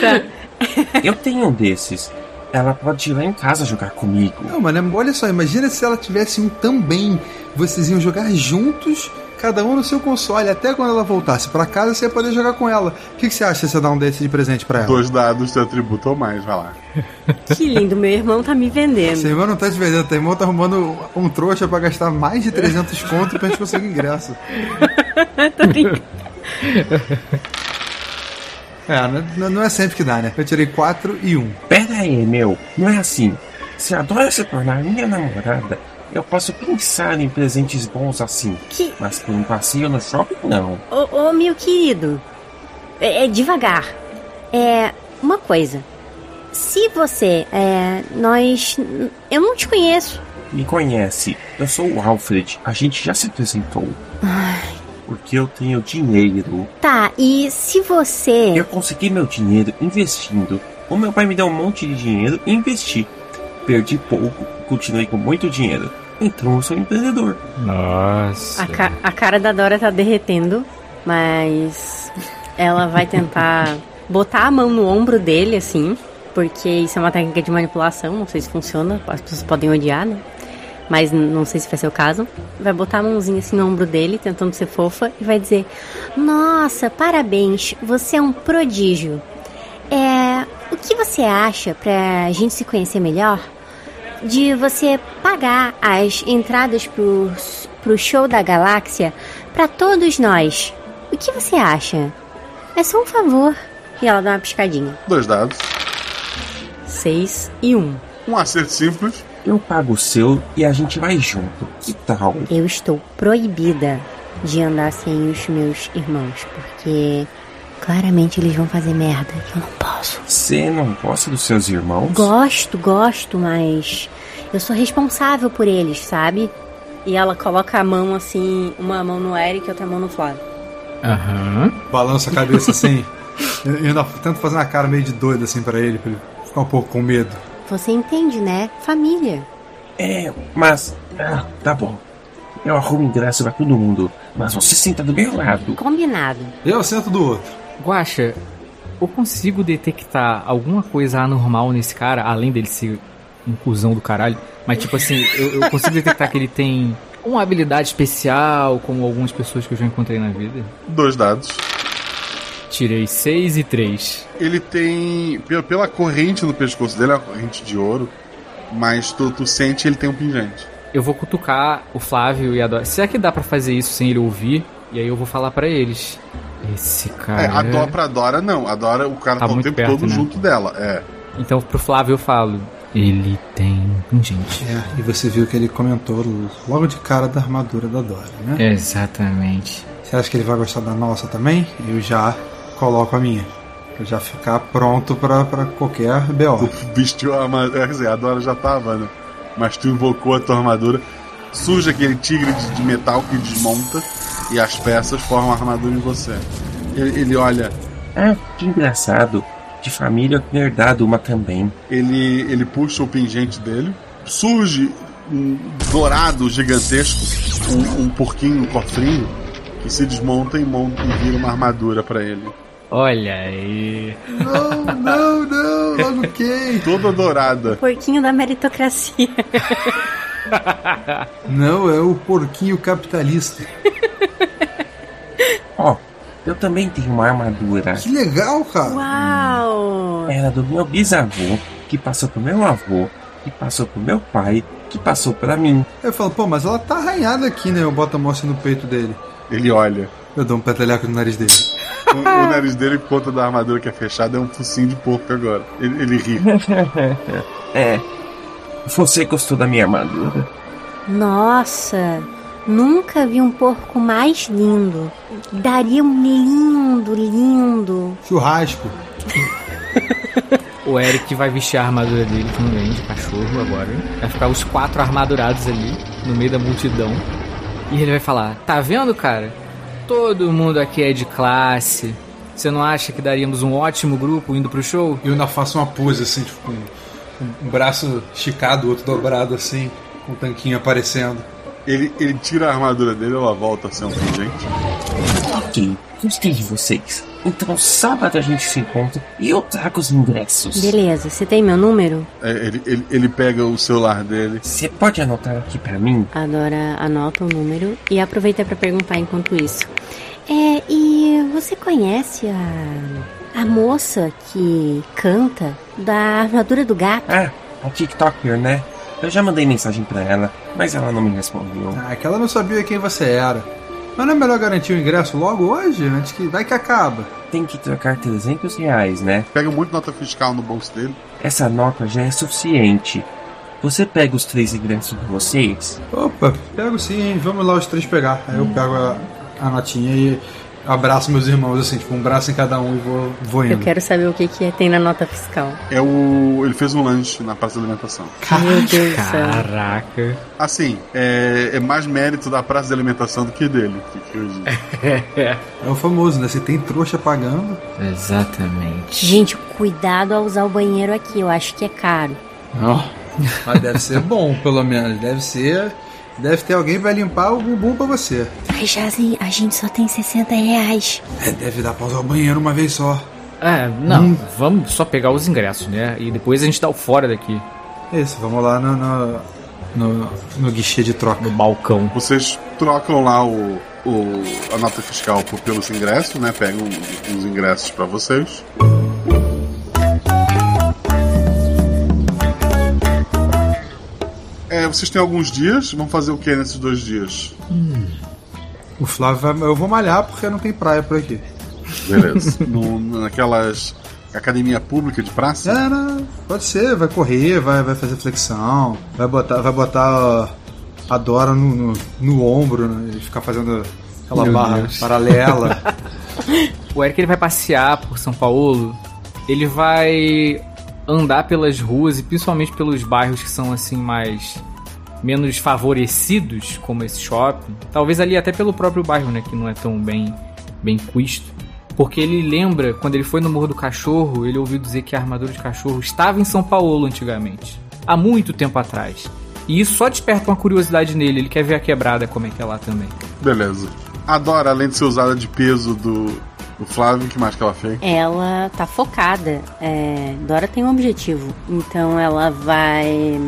S6: tá.
S10: Eu tenho um desses. Ela pode ir lá em casa jogar comigo.
S4: Não, mano, olha só, imagina se ela tivesse um também. Vocês iam jogar juntos, cada um no seu console. Até quando ela voltasse pra casa, você ia poder jogar com ela. O que, que você acha se você dar um desse de presente pra ela?
S1: Dois dados de atributo ou mais, vai lá.
S2: Que lindo, meu irmão tá me vendendo.
S4: Seu irmão não tá te vendendo, teu irmão tá arrumando um trouxa pra gastar mais de 300 conto pra gente conseguir ingresso.
S2: Tô brincando.
S4: É, não, não é sempre que dá, né? Eu tirei 4 e 1.
S10: Pera aí, meu. Não é assim. Se a Dora se tornar minha namorada, eu posso pensar em presentes bons assim.
S6: Que-
S10: Mas por um passeio no shopping, não.
S6: Ô, ô, meu querido, é, é devagar. É, uma coisa. Se você, é, nós, eu não te conheço.
S10: Me conhece. Eu sou o Alfred. A gente já se apresentou. Porque eu tenho dinheiro.
S6: Tá, e se você,
S10: Eu consegui meu dinheiro investindo. O meu pai me deu um monte de dinheiro e investi. Perdi pouco, continuei com muito dinheiro. Então eu sou empreendedor.
S3: Nossa.
S2: A, ca- a cara da Dora tá derretendo, mas ela vai tentar botar a mão no ombro dele, assim, porque isso é uma técnica de manipulação, não sei se funciona, as pessoas podem odiar, né? Mas não sei se vai ser o caso. Vai botar a mãozinha assim no ombro dele, tentando ser fofa, e vai dizer:
S6: nossa, parabéns, você é um prodígio. É, o que você acha pra gente se conhecer melhor? De você pagar as entradas pro, pro show da galáxia pra todos nós. O que você acha? É só um favor.
S2: E ela dá uma piscadinha.
S1: Dois dados.
S2: Seis e um.
S1: Um acerto simples.
S10: Eu pago o seu e a gente vai junto. Que tal?
S6: Eu estou proibida de andar sem os meus irmãos, porque claramente eles vão fazer merda. Eu não posso.
S10: Você não gosta dos seus irmãos?
S6: Gosto, gosto, mas eu sou responsável por eles, sabe?
S2: E ela coloca a mão assim, uma mão no Eric e outra mão no Flávio.
S3: Aham.
S4: Balança a cabeça assim. Eu eu ainda tento fazer uma cara meio de doido assim pra ele, pra ele ficar um pouco com medo.
S6: Você entende, né? Família.
S10: É, mas. Ah, tá bom. Eu arrumo ingresso pra todo mundo, mas você senta do meu lado.
S6: Combinado.
S4: Eu sento do outro.
S3: Guaxa, eu consigo detectar alguma coisa anormal nesse cara, além dele ser um cuzão do caralho. Mas, tipo assim, eu, eu consigo detectar que ele tem uma habilidade especial, como algumas pessoas que eu já encontrei na vida.
S1: Dois dados.
S3: Tirei 6 e 3.
S1: Ele tem. Pela, corrente no pescoço dele, é uma corrente de ouro. Mas tu, tu sente ele tem um pingente.
S3: Eu vou cutucar o Flávio e a Dora. Será que dá pra fazer isso sem ele ouvir? E aí eu vou falar pra eles. Esse cara.
S1: É, a Dora pra Dora não. A Dora, o cara
S3: Tá
S1: tá, o
S3: muito
S1: tempo
S3: perto,
S1: todo
S3: né?
S1: junto dela. É.
S3: Então pro Flávio eu falo. Ele tem pingente.
S4: É, e você viu que ele comentou logo de cara da armadura da Dora, né?
S3: Exatamente.
S4: Você acha que ele vai gostar da nossa também? Eu já coloco a minha. Pra já ficar pronto pra, pra qualquer BO.
S1: Vestiu a armadura. Quer dizer, a Dora já tava, né? Mas tu invocou a tua armadura. Surge aquele tigre de, de metal que desmonta. E as peças formam a armadura em você. Ele, ele olha.
S10: Ah, que engraçado. De família eu tinha herdado uma também.
S1: Ele, ele puxa o pingente dele. Surge um dourado gigantesco. Um, um porquinho, um cofrinho. Que se desmonta e, monta, e vira uma armadura pra ele.
S3: Olha aí.
S4: Não, não, não, logo quem?
S1: Toda dourada.
S2: Porquinho da meritocracia.
S4: Não, é o porquinho capitalista.
S10: Ó, eu também tenho uma armadura.
S4: Que legal, cara.
S2: Uau!
S10: Era do meu bisavô, que passou pro meu avô, que passou pro meu pai, que passou pra mim.
S4: Eu falo, pô, mas ela tá arranhada aqui, né? Eu boto a assim no peito dele.
S1: Ele olha.
S4: Eu dou um peteleco no nariz dele.
S1: O, o nariz dele, por conta da armadura que é fechada, é um focinho de porco agora. Ele, ele ri.
S10: é. Você gostou da minha armadura?
S6: Nossa, nunca vi um porco mais lindo. Daria um lindo, lindo.
S4: Churrasco.
S3: O Eric vai vestir a armadura dele também, de cachorro agora. Vai ficar os quatro armadurados ali, no meio da multidão. E ele vai falar: Tá vendo, cara? Todo mundo aqui é de classe. Você não acha que daríamos um ótimo grupo indo pro show?
S4: Eu ainda faço uma pose assim, tipo, com um, um braço esticado, o outro dobrado assim, com o tanquinho aparecendo.
S1: Ele, ele tira a armadura dele, ela volta a ser um pingente.
S10: Ok, gostei de vocês. Então sábado a gente se encontra e eu trago os ingressos.
S6: Beleza, você tem meu número?
S1: É, ele, ele, ele pega o celular dele.
S10: Você pode anotar aqui pra mim?
S6: A Dora anota o número e aproveita pra perguntar enquanto isso. É, e você conhece a. a moça que canta da armadura do gato?
S10: Ah, a TikToker, né? Eu já mandei mensagem pra ela, mas ela não me respondeu.
S4: Ah, que ela não sabia quem você era. Mas não é melhor garantir o ingresso logo hoje, antes que vai que acaba.
S10: Tem que trocar 300 reais, né?
S1: Pega muito nota fiscal no bolso dele.
S10: Essa nota já é suficiente. Você pega os três ingressos de vocês?
S4: Opa, pego sim, hein? Vamos lá os três pegar. Aí eu pego a, a notinha e abraço meus irmãos, assim, tipo, um braço em cada um e vou, vou indo.
S2: Eu quero saber o que, que é- tem na nota fiscal.
S1: É o. Ele fez um lanche na praça de alimentação.
S2: Meu Deus do céu.
S3: Caraca.
S1: Assim, é, é mais mérito da praça de alimentação do que dele. Que, que.
S4: É o famoso, né? Se tem trouxa pagando.
S3: Exatamente.
S6: Gente, cuidado ao usar o banheiro aqui, eu acho que é caro.
S4: Mas deve ser bom, pelo menos. Deve ser. Deve ter alguém que vai limpar o bumbum pra você.
S6: Ai, Jazi, a gente só tem 60 reais.
S4: É, deve dar pra usar o banheiro uma vez só.
S3: É, não, vamos só pegar os ingressos, né? E depois a gente dá o fora daqui.
S4: Isso, vamos lá no, no, no, no guichê de troca.
S3: No balcão.
S1: Vocês trocam lá o, o, a nota fiscal por, pelos ingressos, né? Pegam os ingressos pra vocês. É, vocês têm alguns dias. Vão fazer o que nesses dois dias?
S4: O Flávio vai. Eu vou malhar porque não tem praia por aqui.
S1: Beleza. No- naquelas academia pública de praça?
S4: É, não, pode ser, vai correr, vai, vai fazer flexão, vai botar, vai botar a Dora no, no, no ombro né, e ficar fazendo aquela
S3: Meu
S4: barra
S3: Deus.
S4: paralela.
S3: O Eric ele vai passear por São Paulo. Ele vai andar pelas ruas e principalmente pelos bairros que são assim mais menos favorecidos, como esse shopping. Talvez ali até pelo próprio bairro, né, que não é tão bem bem quisto. Porque ele lembra, quando ele foi no Morro do Cachorro, ele ouviu dizer que a armadura de cachorro estava em São Paulo antigamente. Há muito tempo atrás. E isso só desperta uma curiosidade nele. Ele quer ver a quebrada como é que é lá também.
S1: Beleza. A Dora, além de ser usada de peso do, do Flávio, o que mais que ela fez?
S2: Ela tá focada. É, Dora tem um objetivo. Então ela vai.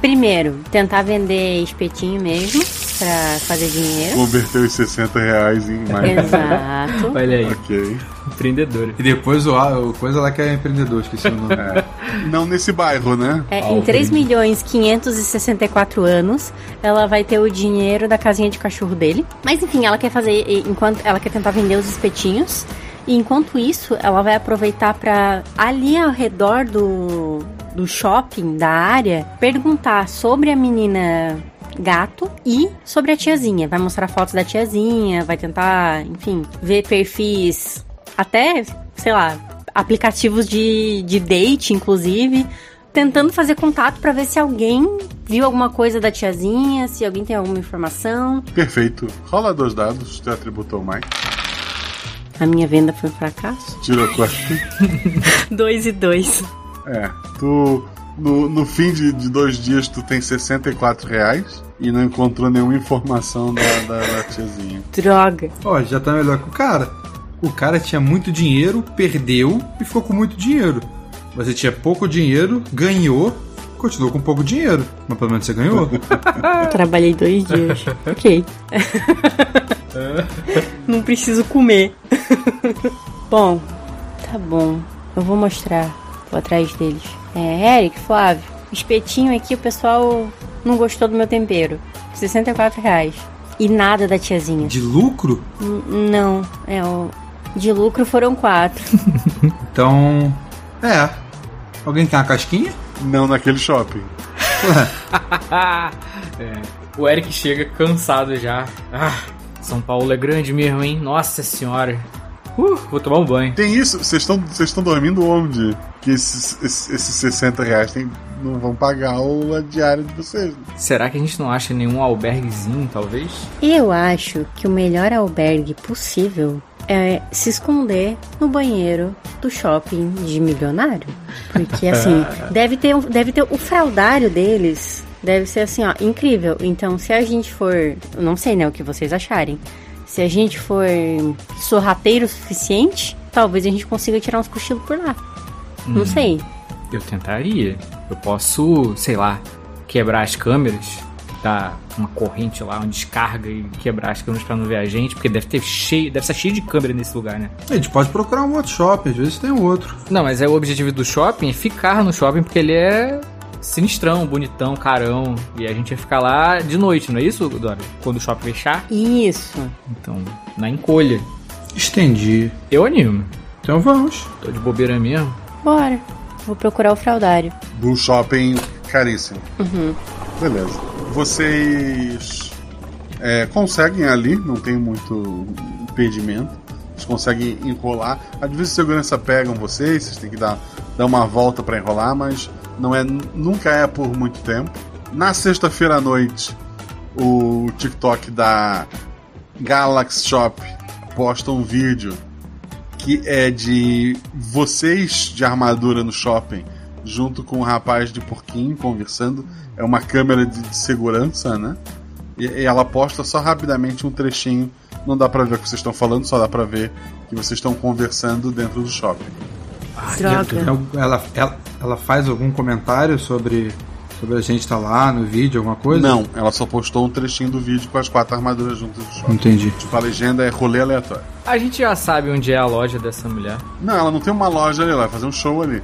S2: Primeiro, tentar vender espetinho mesmo, pra fazer dinheiro.
S1: Converteu os 60 reais em mais.
S2: Exato.
S3: Olha aí.
S1: Ok.
S3: Empreendedora.
S4: e depois o, o coisa lá que é empreendedor, esqueci o nome.
S1: Não nesse bairro, né?
S2: É, em 3 milhões 564 anos, ela vai ter o dinheiro da casinha de cachorro dele. Mas enfim, ela quer fazer enquanto ela quer tentar vender os espetinhos. E enquanto isso, ela vai aproveitar pra ali ao redor do, do shopping, da área, perguntar sobre a menina gato e sobre a tiazinha. Vai mostrar fotos da tiazinha, vai tentar, enfim, ver perfis até, sei lá, aplicativos de, de date, inclusive, tentando fazer contato pra ver se alguém viu alguma coisa da tiazinha, se alguém tem alguma informação.
S1: Perfeito. Rola dois dados, teu atributo mais.
S2: A minha venda foi um fracasso.
S1: Tira quatro.
S2: dois e dois.
S1: É. Tu. No, no fim de, de dois dias, tu tem 64 reais e não encontrou nenhuma informação da, da, da tiazinha.
S2: Droga.
S4: Ó, já tá melhor que o cara. O cara tinha muito dinheiro, perdeu e ficou com muito dinheiro. Você tinha pouco dinheiro, ganhou, continuou com pouco dinheiro. Mas pelo menos você ganhou.
S2: Eu trabalhei dois dias. ok. Não preciso comer. bom, tá bom. Eu vou mostrar. Vou atrás deles. É, Eric, Flávio, espetinho aqui, o pessoal não gostou do meu tempero. 64 reais. E nada da tiazinha.
S4: De lucro?
S2: N- não, é o. De lucro foram quatro.
S4: Então. É. Alguém quer uma casquinha?
S1: Não naquele shopping.
S3: É, o Eric chega cansado já. Ah, São Paulo é grande mesmo, hein? Nossa senhora. Uh, vou tomar um banho.
S1: Tem isso, vocês estão vocês estão dormindo onde? Que esses, esses, esses 60 reais tem, não vão pagar o a diária de vocês.
S3: Será que a gente não acha nenhum alberguezinho, talvez?
S2: Eu acho que o melhor albergue possível é se esconder no banheiro do shopping de milionário. Porque assim, deve ter, deve ter o fraudário deles. Deve ser assim, ó, incrível. Então, se a gente for. Não sei, né, o que vocês acharem. Se a gente for sorrateiro o suficiente, talvez a gente consiga tirar uns cochilos por lá. Não
S3: Hum.
S2: sei.
S3: Eu tentaria. Eu posso, sei lá, quebrar as câmeras, dar uma corrente lá, uma descarga e quebrar as câmeras pra não ver a gente, porque deve ter cheio, deve estar cheio de câmera nesse lugar, né?
S4: A gente pode procurar um outro shopping, às vezes tem um outro.
S3: Não, mas é o objetivo do shopping é ficar no shopping porque ele é sinistrão, bonitão, carão. E a gente ia ficar lá de noite, não é isso, Dora? Quando o shopping fechar.
S2: Isso.
S3: Então, na encolha.
S4: Estendi.
S3: Eu animo.
S4: Então vamos.
S3: Tô de bobeira mesmo.
S2: Bora. Vou procurar o fraudário.
S1: Do shopping caríssimo.
S2: Uhum.
S1: Beleza. Vocês é, conseguem ali, não tem muito impedimento. Vocês conseguem enrolar. Às vezes segurança pegam vocês, vocês têm que dar, dar uma volta para enrolar, mas não é, nunca é por muito tempo. Na sexta-feira à noite, o TikTok da Galaxy Shop posta um vídeo que é de vocês de armadura no shopping, junto com o rapaz de porquinho conversando. É uma câmera de, de segurança, né? E, e ela posta só rapidamente um trechinho. Não dá pra ver o que vocês estão falando, só dá pra ver que vocês estão conversando dentro do shopping.
S4: Ela, ela, ela faz algum comentário sobre, sobre a gente estar lá no vídeo, alguma coisa?
S1: Não, ela só postou um trechinho do vídeo com as quatro armaduras juntas do shopping.
S4: Entendi.
S1: Tipo, a legenda é rolê aleatório.
S3: A gente já sabe onde é a loja dessa mulher.
S1: Não, ela não tem uma loja ali, ela vai fazer um show ali.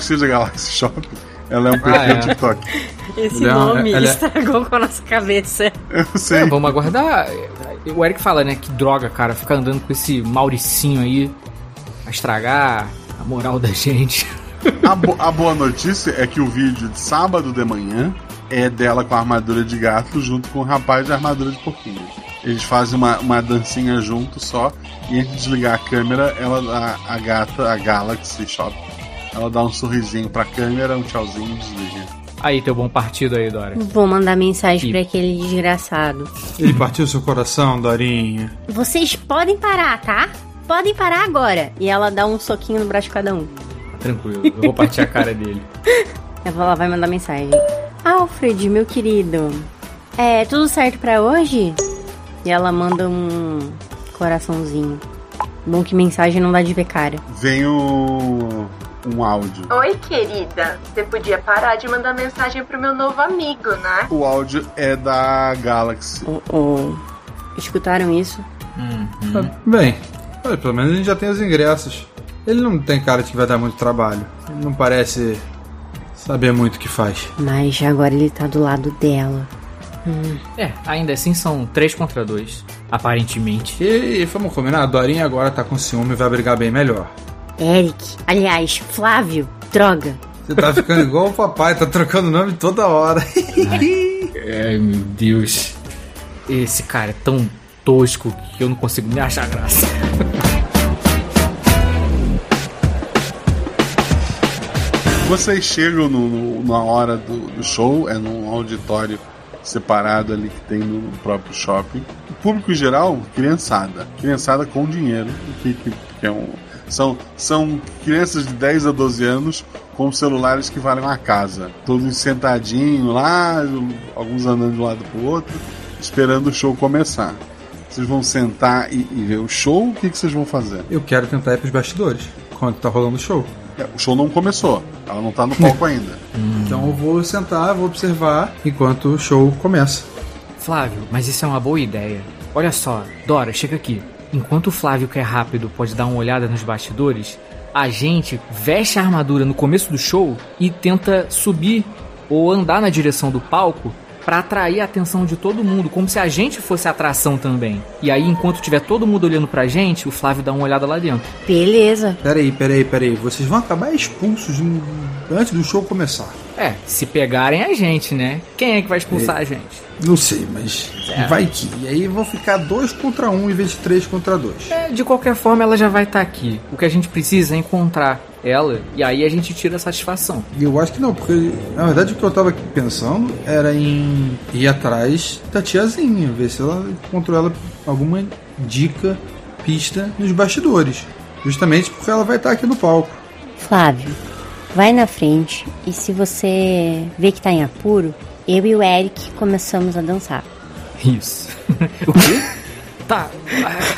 S1: Seja Galaxy Shop, ela é um perfil
S3: Ah, é.
S1: TikTok.
S2: Esse
S3: Ela é
S2: nome
S3: ela é-
S2: estragou com a nossa cabeça.
S1: Eu sei.
S3: É, vamos aguardar. O Eric fala, né? Que droga, cara. Ficar andando com esse Mauricinho aí. A estragar a moral da gente.
S1: A, bo- a boa notícia é que o vídeo de sábado de manhã é dela com a armadura de gato junto com o rapaz de armadura de porquinho. Eles fazem uma, uma dancinha junto só e antes de desligar a câmera, ela a, a gata, a Galaxy Shop, ela dá um sorrisinho pra câmera, um tchauzinho e desliga.
S3: Aí, teu bom partido aí, Dora.
S2: Vou mandar mensagem pra aquele desgraçado.
S4: Ele partiu seu coração, Dorinha.
S2: Vocês podem parar, tá? Podem parar agora. E ela dá um soquinho no braço de cada um.
S3: Tranquilo, eu vou partir a cara dele.
S2: Ela vai mandar mensagem. Alfred, meu querido, é tudo certo pra hoje? E ela manda um coraçãozinho. Bom que mensagem não dá de ver cara.
S1: Vem o, um áudio.
S8: Oi, querida. Você podia parar de mandar mensagem pro meu novo amigo, né?
S1: O áudio é da Galaxy.
S2: Oh, Escutaram isso?
S4: Tá Bem, olha, pelo menos a gente já tem os ingressos. Ele não tem cara de que vai dar muito trabalho. Ele não parece saber muito o que faz.
S2: Mas agora ele tá do lado dela. Hum.
S3: É, ainda assim são três contra dois, aparentemente.
S4: E, e vamos combinar, a Dorinha agora tá com ciúme e vai brigar bem melhor.
S2: Eric, aliás, Flávio, droga.
S4: Você tá ficando igual o papai, tá trocando nome toda hora.
S3: Ai, meu Deus. Esse cara é tão tosco que eu não consigo nem achar graça.
S1: Vocês chegam no- no- na hora do, do show, é num auditório separado ali que tem no próprio shopping. O público em geral, criançada. Criançada com dinheiro, que, que- que é um- são, são crianças de 10 a 12 anos com celulares que valem uma casa. Todos sentadinhos lá, alguns andando de um lado pro outro, esperando o show começar. Vocês vão sentar e, e ver o show? O que, que vocês vão fazer?
S4: Eu quero tentar ir pros bastidores, quando tá rolando o show.
S1: É, o show não começou, ela não tá no palco ainda.
S4: Então eu vou sentar, vou observar enquanto o show começa.
S3: Flávio, mas isso é uma boa ideia. Olha só, Dora, chega aqui. Enquanto o Flávio, que é rápido, pode dar uma olhada nos bastidores, a gente veste a armadura no começo do show e tenta subir ou andar na direção do palco pra atrair a atenção de todo mundo, como se a gente fosse a atração também. E aí, enquanto tiver todo mundo olhando pra gente, o Flávio dá uma olhada lá dentro.
S2: Beleza.
S4: Peraí, peraí, peraí. Vocês vão acabar expulsos antes do show começar.
S3: É, se pegarem a gente, né? Quem é que vai expulsar a gente?
S4: Não sei, mas
S3: É.
S4: vai que. E aí vão ficar dois contra um em vez de três contra dois.
S3: É, de qualquer forma, ela já vai estar aqui. O que a gente precisa é encontrar ela e aí a gente tira a satisfação.
S4: Eu acho que não, porque na verdade o que eu tava aqui pensando era em ir atrás da tiazinha, ver se ela encontrou ela alguma dica, pista nos bastidores. Justamente porque ela vai estar aqui no palco.
S2: Flávio, vai na frente e se você vê que tá em apuro, eu e o Eric começamos a dançar.
S3: Isso. o quê? Tá.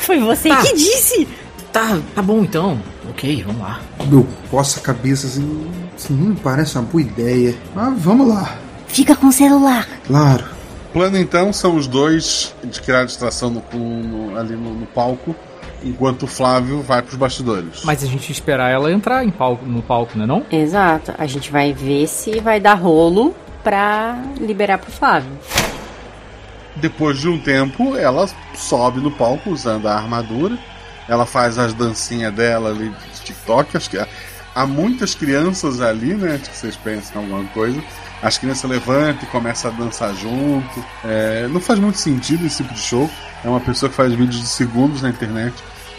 S2: Foi você
S3: Tá.
S2: que disse!
S3: Tá, tá bom então. Ok, vamos lá.
S4: Eu coço a cabeça assim, isso não me parece uma boa ideia. Mas vamos lá.
S2: Fica com o celular.
S4: Claro.
S1: O plano então são os dois de criar distração no- no- ali no, no palco, enquanto o Flávio vai pros bastidores.
S3: Mas a gente esperar ela entrar em palco, no palco, não é não?
S2: Exato. A gente vai ver se vai dar rolo pra liberar pro Flávio.
S1: Depois de um tempo, ela sobe no palco usando a armadura. Ela faz as dancinhas dela ali de TikTok. Acho que há- há muitas crianças ali, né? Acho que vocês pensam em alguma coisa. As crianças levantam e começam a dançar junto. É, não faz muito sentido esse tipo de show. É uma pessoa que faz vídeos de segundos na internet,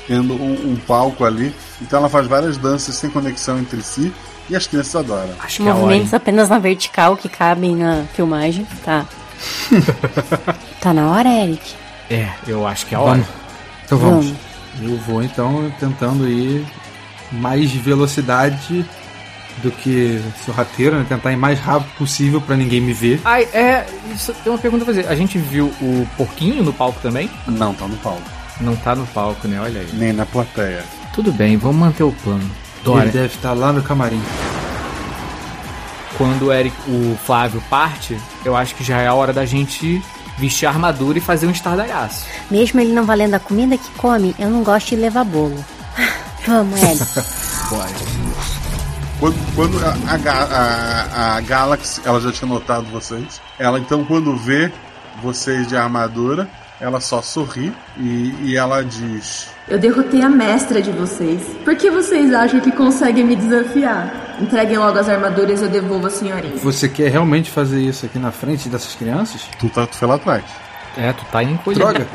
S1: tendo um, um palco ali. Então ela faz várias danças sem conexão entre si. E as crianças adoram.
S3: Acho
S2: Movimentos apenas na vertical que cabem na filmagem. Tá. tá na hora, Eric?
S3: É, eu acho que é a hora.
S4: Vamos. Então vamos.
S2: Vamos.
S4: Eu vou então tentando ir mais velocidade do que sorrateiro, né? Tentar ir mais rápido possível pra ninguém me ver.
S3: Ai, é. Isso, tem uma pergunta a fazer. A gente viu o porquinho no palco também?
S1: Não, tá no palco.
S3: Não tá no palco, né? Olha aí.
S1: Nem na plateia.
S3: Tudo bem, vamos manter o plano. Dora,
S4: Ele deve estar lá no camarim.
S3: quando o Eric, o Flávio parte, eu acho que já é a hora da gente vestir a armadura e fazer um estardalhaço.
S2: Mesmo ele não valendo a comida que come, eu não gosto de levar bolo. Vamos, Eric.
S1: Quando, quando a, a, a, a Galaxy, ela já tinha notado vocês. Ela então, quando vê vocês de armadura, ela só sorri e, e ela diz:
S8: Eu derrotei a mestra de vocês. Por que vocês acham que conseguem me desafiar? Entreguem logo as armaduras e eu devolvo a senhorinha.
S4: Você quer realmente fazer isso aqui na frente dessas crianças?
S1: Tu, tá, tu foi lá atrás.
S3: É, tu tá encolhido.
S4: Droga!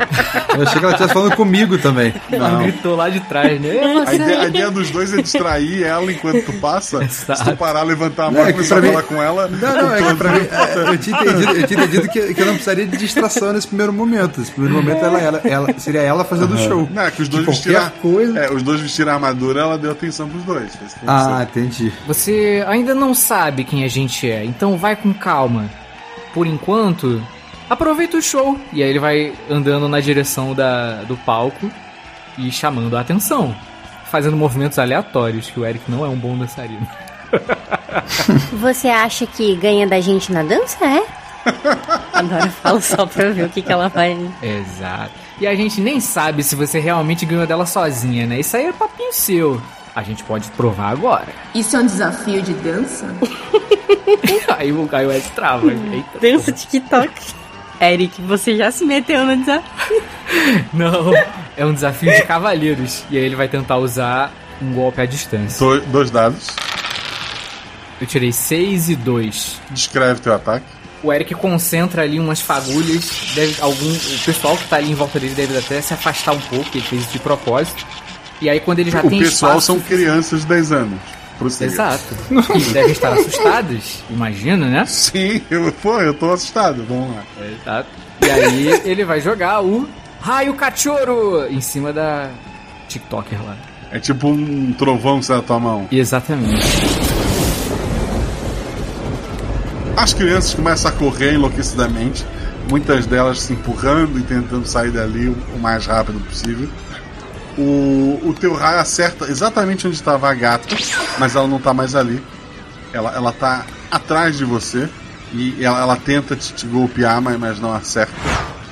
S4: Eu achei que ela estivesse falando comigo também.
S3: Ela
S1: Não.
S3: gritou lá de trás, né?
S1: A ideia, a ideia dos dois é distrair ela enquanto tu passa. Se tu
S3: Exato.
S1: parar, levantar a mão
S4: é
S1: e começar a falar com ela.
S4: Não, não, é que pra mim. é, Eu tinha entendido, eu tinha entendido que, que eu não precisaria de distração nesse primeiro momento. Esse primeiro momento ela, ela, ela- seria ela fazendo o show.
S1: Não, é que os dois vestiram.
S4: coisa.
S1: É, os dois vestiram a armadura, ela deu atenção pros dois.
S4: Ah, entendi.
S3: Você ainda não sabe quem a gente é, então vai com calma. Por enquanto, aproveita o show. E aí ele vai andando na direção da, do palco e chamando a atenção. Fazendo movimentos aleatórios, que o Eric não é um bom dançarino.
S2: Você acha que ganha da gente na dança, é? Agora eu falo só pra ver o que, que ela vai.
S3: Exato. E a gente nem sabe se você realmente ganhou dela sozinha, né? Isso aí é papinho seu. A gente pode provar agora.
S8: Isso é um desafio de dança?
S3: aí, o, aí o Eric trava. Eita.
S2: Dança TikTok. Eric, você já se meteu no desafio.
S3: Não, é um desafio de cavalheiros. E aí ele vai tentar usar um golpe à distância.
S1: Do- dois dados.
S3: Eu tirei 6 e 2.
S1: Descreve teu ataque.
S3: O Eric concentra ali umas fagulhas. Deve, algum, o pessoal que tá ali em volta dele deve até se afastar um pouco, ele fez isso de propósito. E aí quando ele já
S1: o
S3: tem
S1: pessoal
S3: espaço
S1: são crianças de 10 anos. Prossiga.
S3: Exato. E devem estar assustados, imagina, né?
S1: Sim, eu, pô, eu tô assustado. Vamos lá.
S3: Exato. E aí ele vai jogar o Raio Cachorro em cima da TikToker lá.
S1: É tipo um trovão que sai da tua mão.
S3: Exatamente.
S1: As crianças começam a correr enlouquecidamente, muitas delas se empurrando e tentando sair dali o mais rápido possível. O, o teu raio acerta exatamente onde estava a gata, mas ela não está mais ali. Ela, ela tá atrás de você e ela, ela tenta te, te golpear, mas, mas não acerta.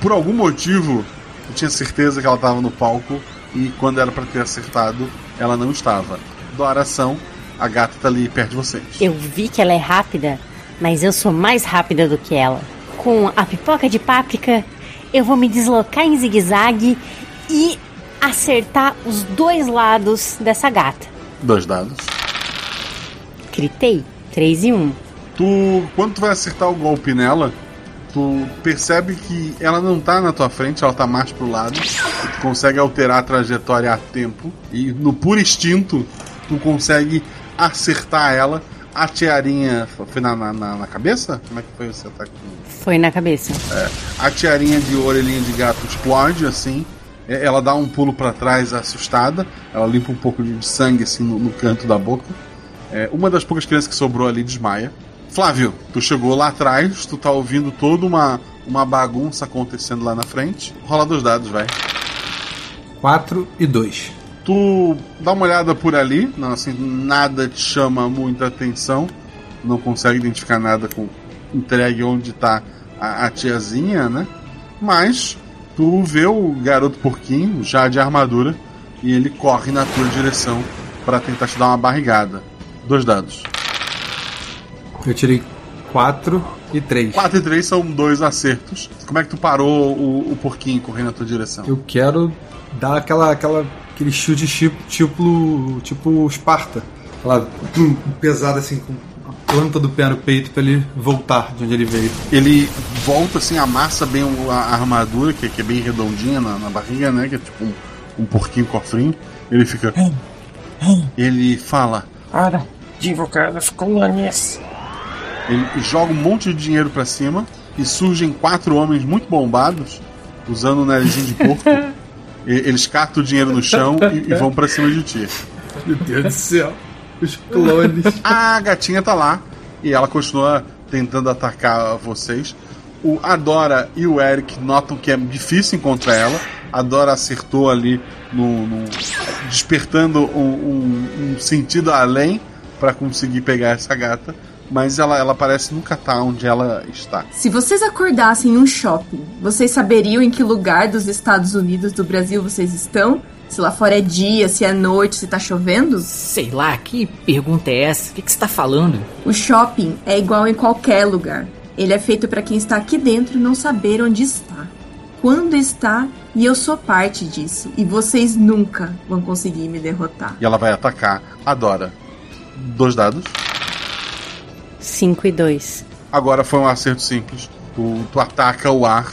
S1: Por algum motivo, eu tinha certeza que ela estava no palco e quando era para ter acertado, ela não estava. Doração, a gata tá ali perto de vocês.
S2: Eu vi que ela é rápida, mas eu sou mais rápida do que ela. com a pipoca de páprica, eu vou me deslocar em zigue-zague e acertar os dois lados dessa gata.
S1: Dois dados.
S2: Gritei. 3 e 1.
S1: Tu, quando tu vai acertar o golpe nela, tu percebe que ela não tá na tua frente, ela tá mais pro lado. Tu consegue alterar a trajetória a tempo. E no puro instinto, tu consegue acertar ela. A tiarinha. Foi na, na, na- cabeça? Como é que foi esse ataque?
S2: Foi na cabeça.
S1: É, a tiarinha de orelhinha de gato explode assim. É, Ela dá um pulo pra trás assustada. Ela limpa um pouco de sangue assim no, no canto da boca. É, uma das poucas crianças que sobrou ali desmaia. Flávio, tu chegou lá atrás, tu tá ouvindo toda uma, uma bagunça acontecendo lá na frente. Rola dos dados, vai.
S4: 4 e 2.
S1: Tu dá uma olhada por ali, não, assim, nada te chama muita atenção, não consegue identificar nada com entregue onde tá a, a tiazinha, né? Mas tu vê o garoto porquinho já de armadura e ele corre na tua direção para tentar te dar uma barrigada. Dois dados.
S4: Eu tirei 4 e 3.
S1: 4 e 3 são dois acertos. Como é que tu parou o, o porquinho correndo na tua direção?
S4: Eu quero dar aquela, aquela, aquele chute tipo, tipo, tipo Esparta. Aquela tum, pesada assim, com planta do pé no peito pra ele voltar de onde ele veio.
S1: Ele volta assim, amassa bem a armadura, que, que é bem redondinha na, na barriga, né? Que é tipo um, um porquinho cofrinho. Ele fica. Ele fala.
S10: Hora de invocar as colônias.
S1: Ele joga um monte de dinheiro pra cima e surgem quatro homens muito bombados, usando o narizinho de porco. Eles catam o dinheiro no chão e, e vão pra cima de ti.
S4: Meu Deus do céu. Os clones.
S1: A gatinha tá lá e ela continua tentando atacar vocês. O Adora e o Eric notam que é difícil encontrar ela. A Dora acertou ali no, no- despertando um, um- um sentido além pra conseguir pegar essa gata, mas ela, ela parece nunca estar onde ela está.
S8: Se vocês acordassem em um shopping, vocês saberiam em que lugar dos Estados Unidos do Brasil vocês estão? Se lá fora é dia, se é noite, se tá chovendo?
S3: Sei lá, que pergunta é essa? O que, que você tá falando?
S8: O shopping é igual em qualquer lugar. Ele é feito para quem está aqui dentro não saber onde está, quando está, e eu sou parte disso. E vocês nunca vão conseguir me derrotar.
S1: E ela vai atacar a Dora. Dois dados.
S2: 5 e 2.
S1: Agora foi um acerto simples. Tu, tu ataca o ar,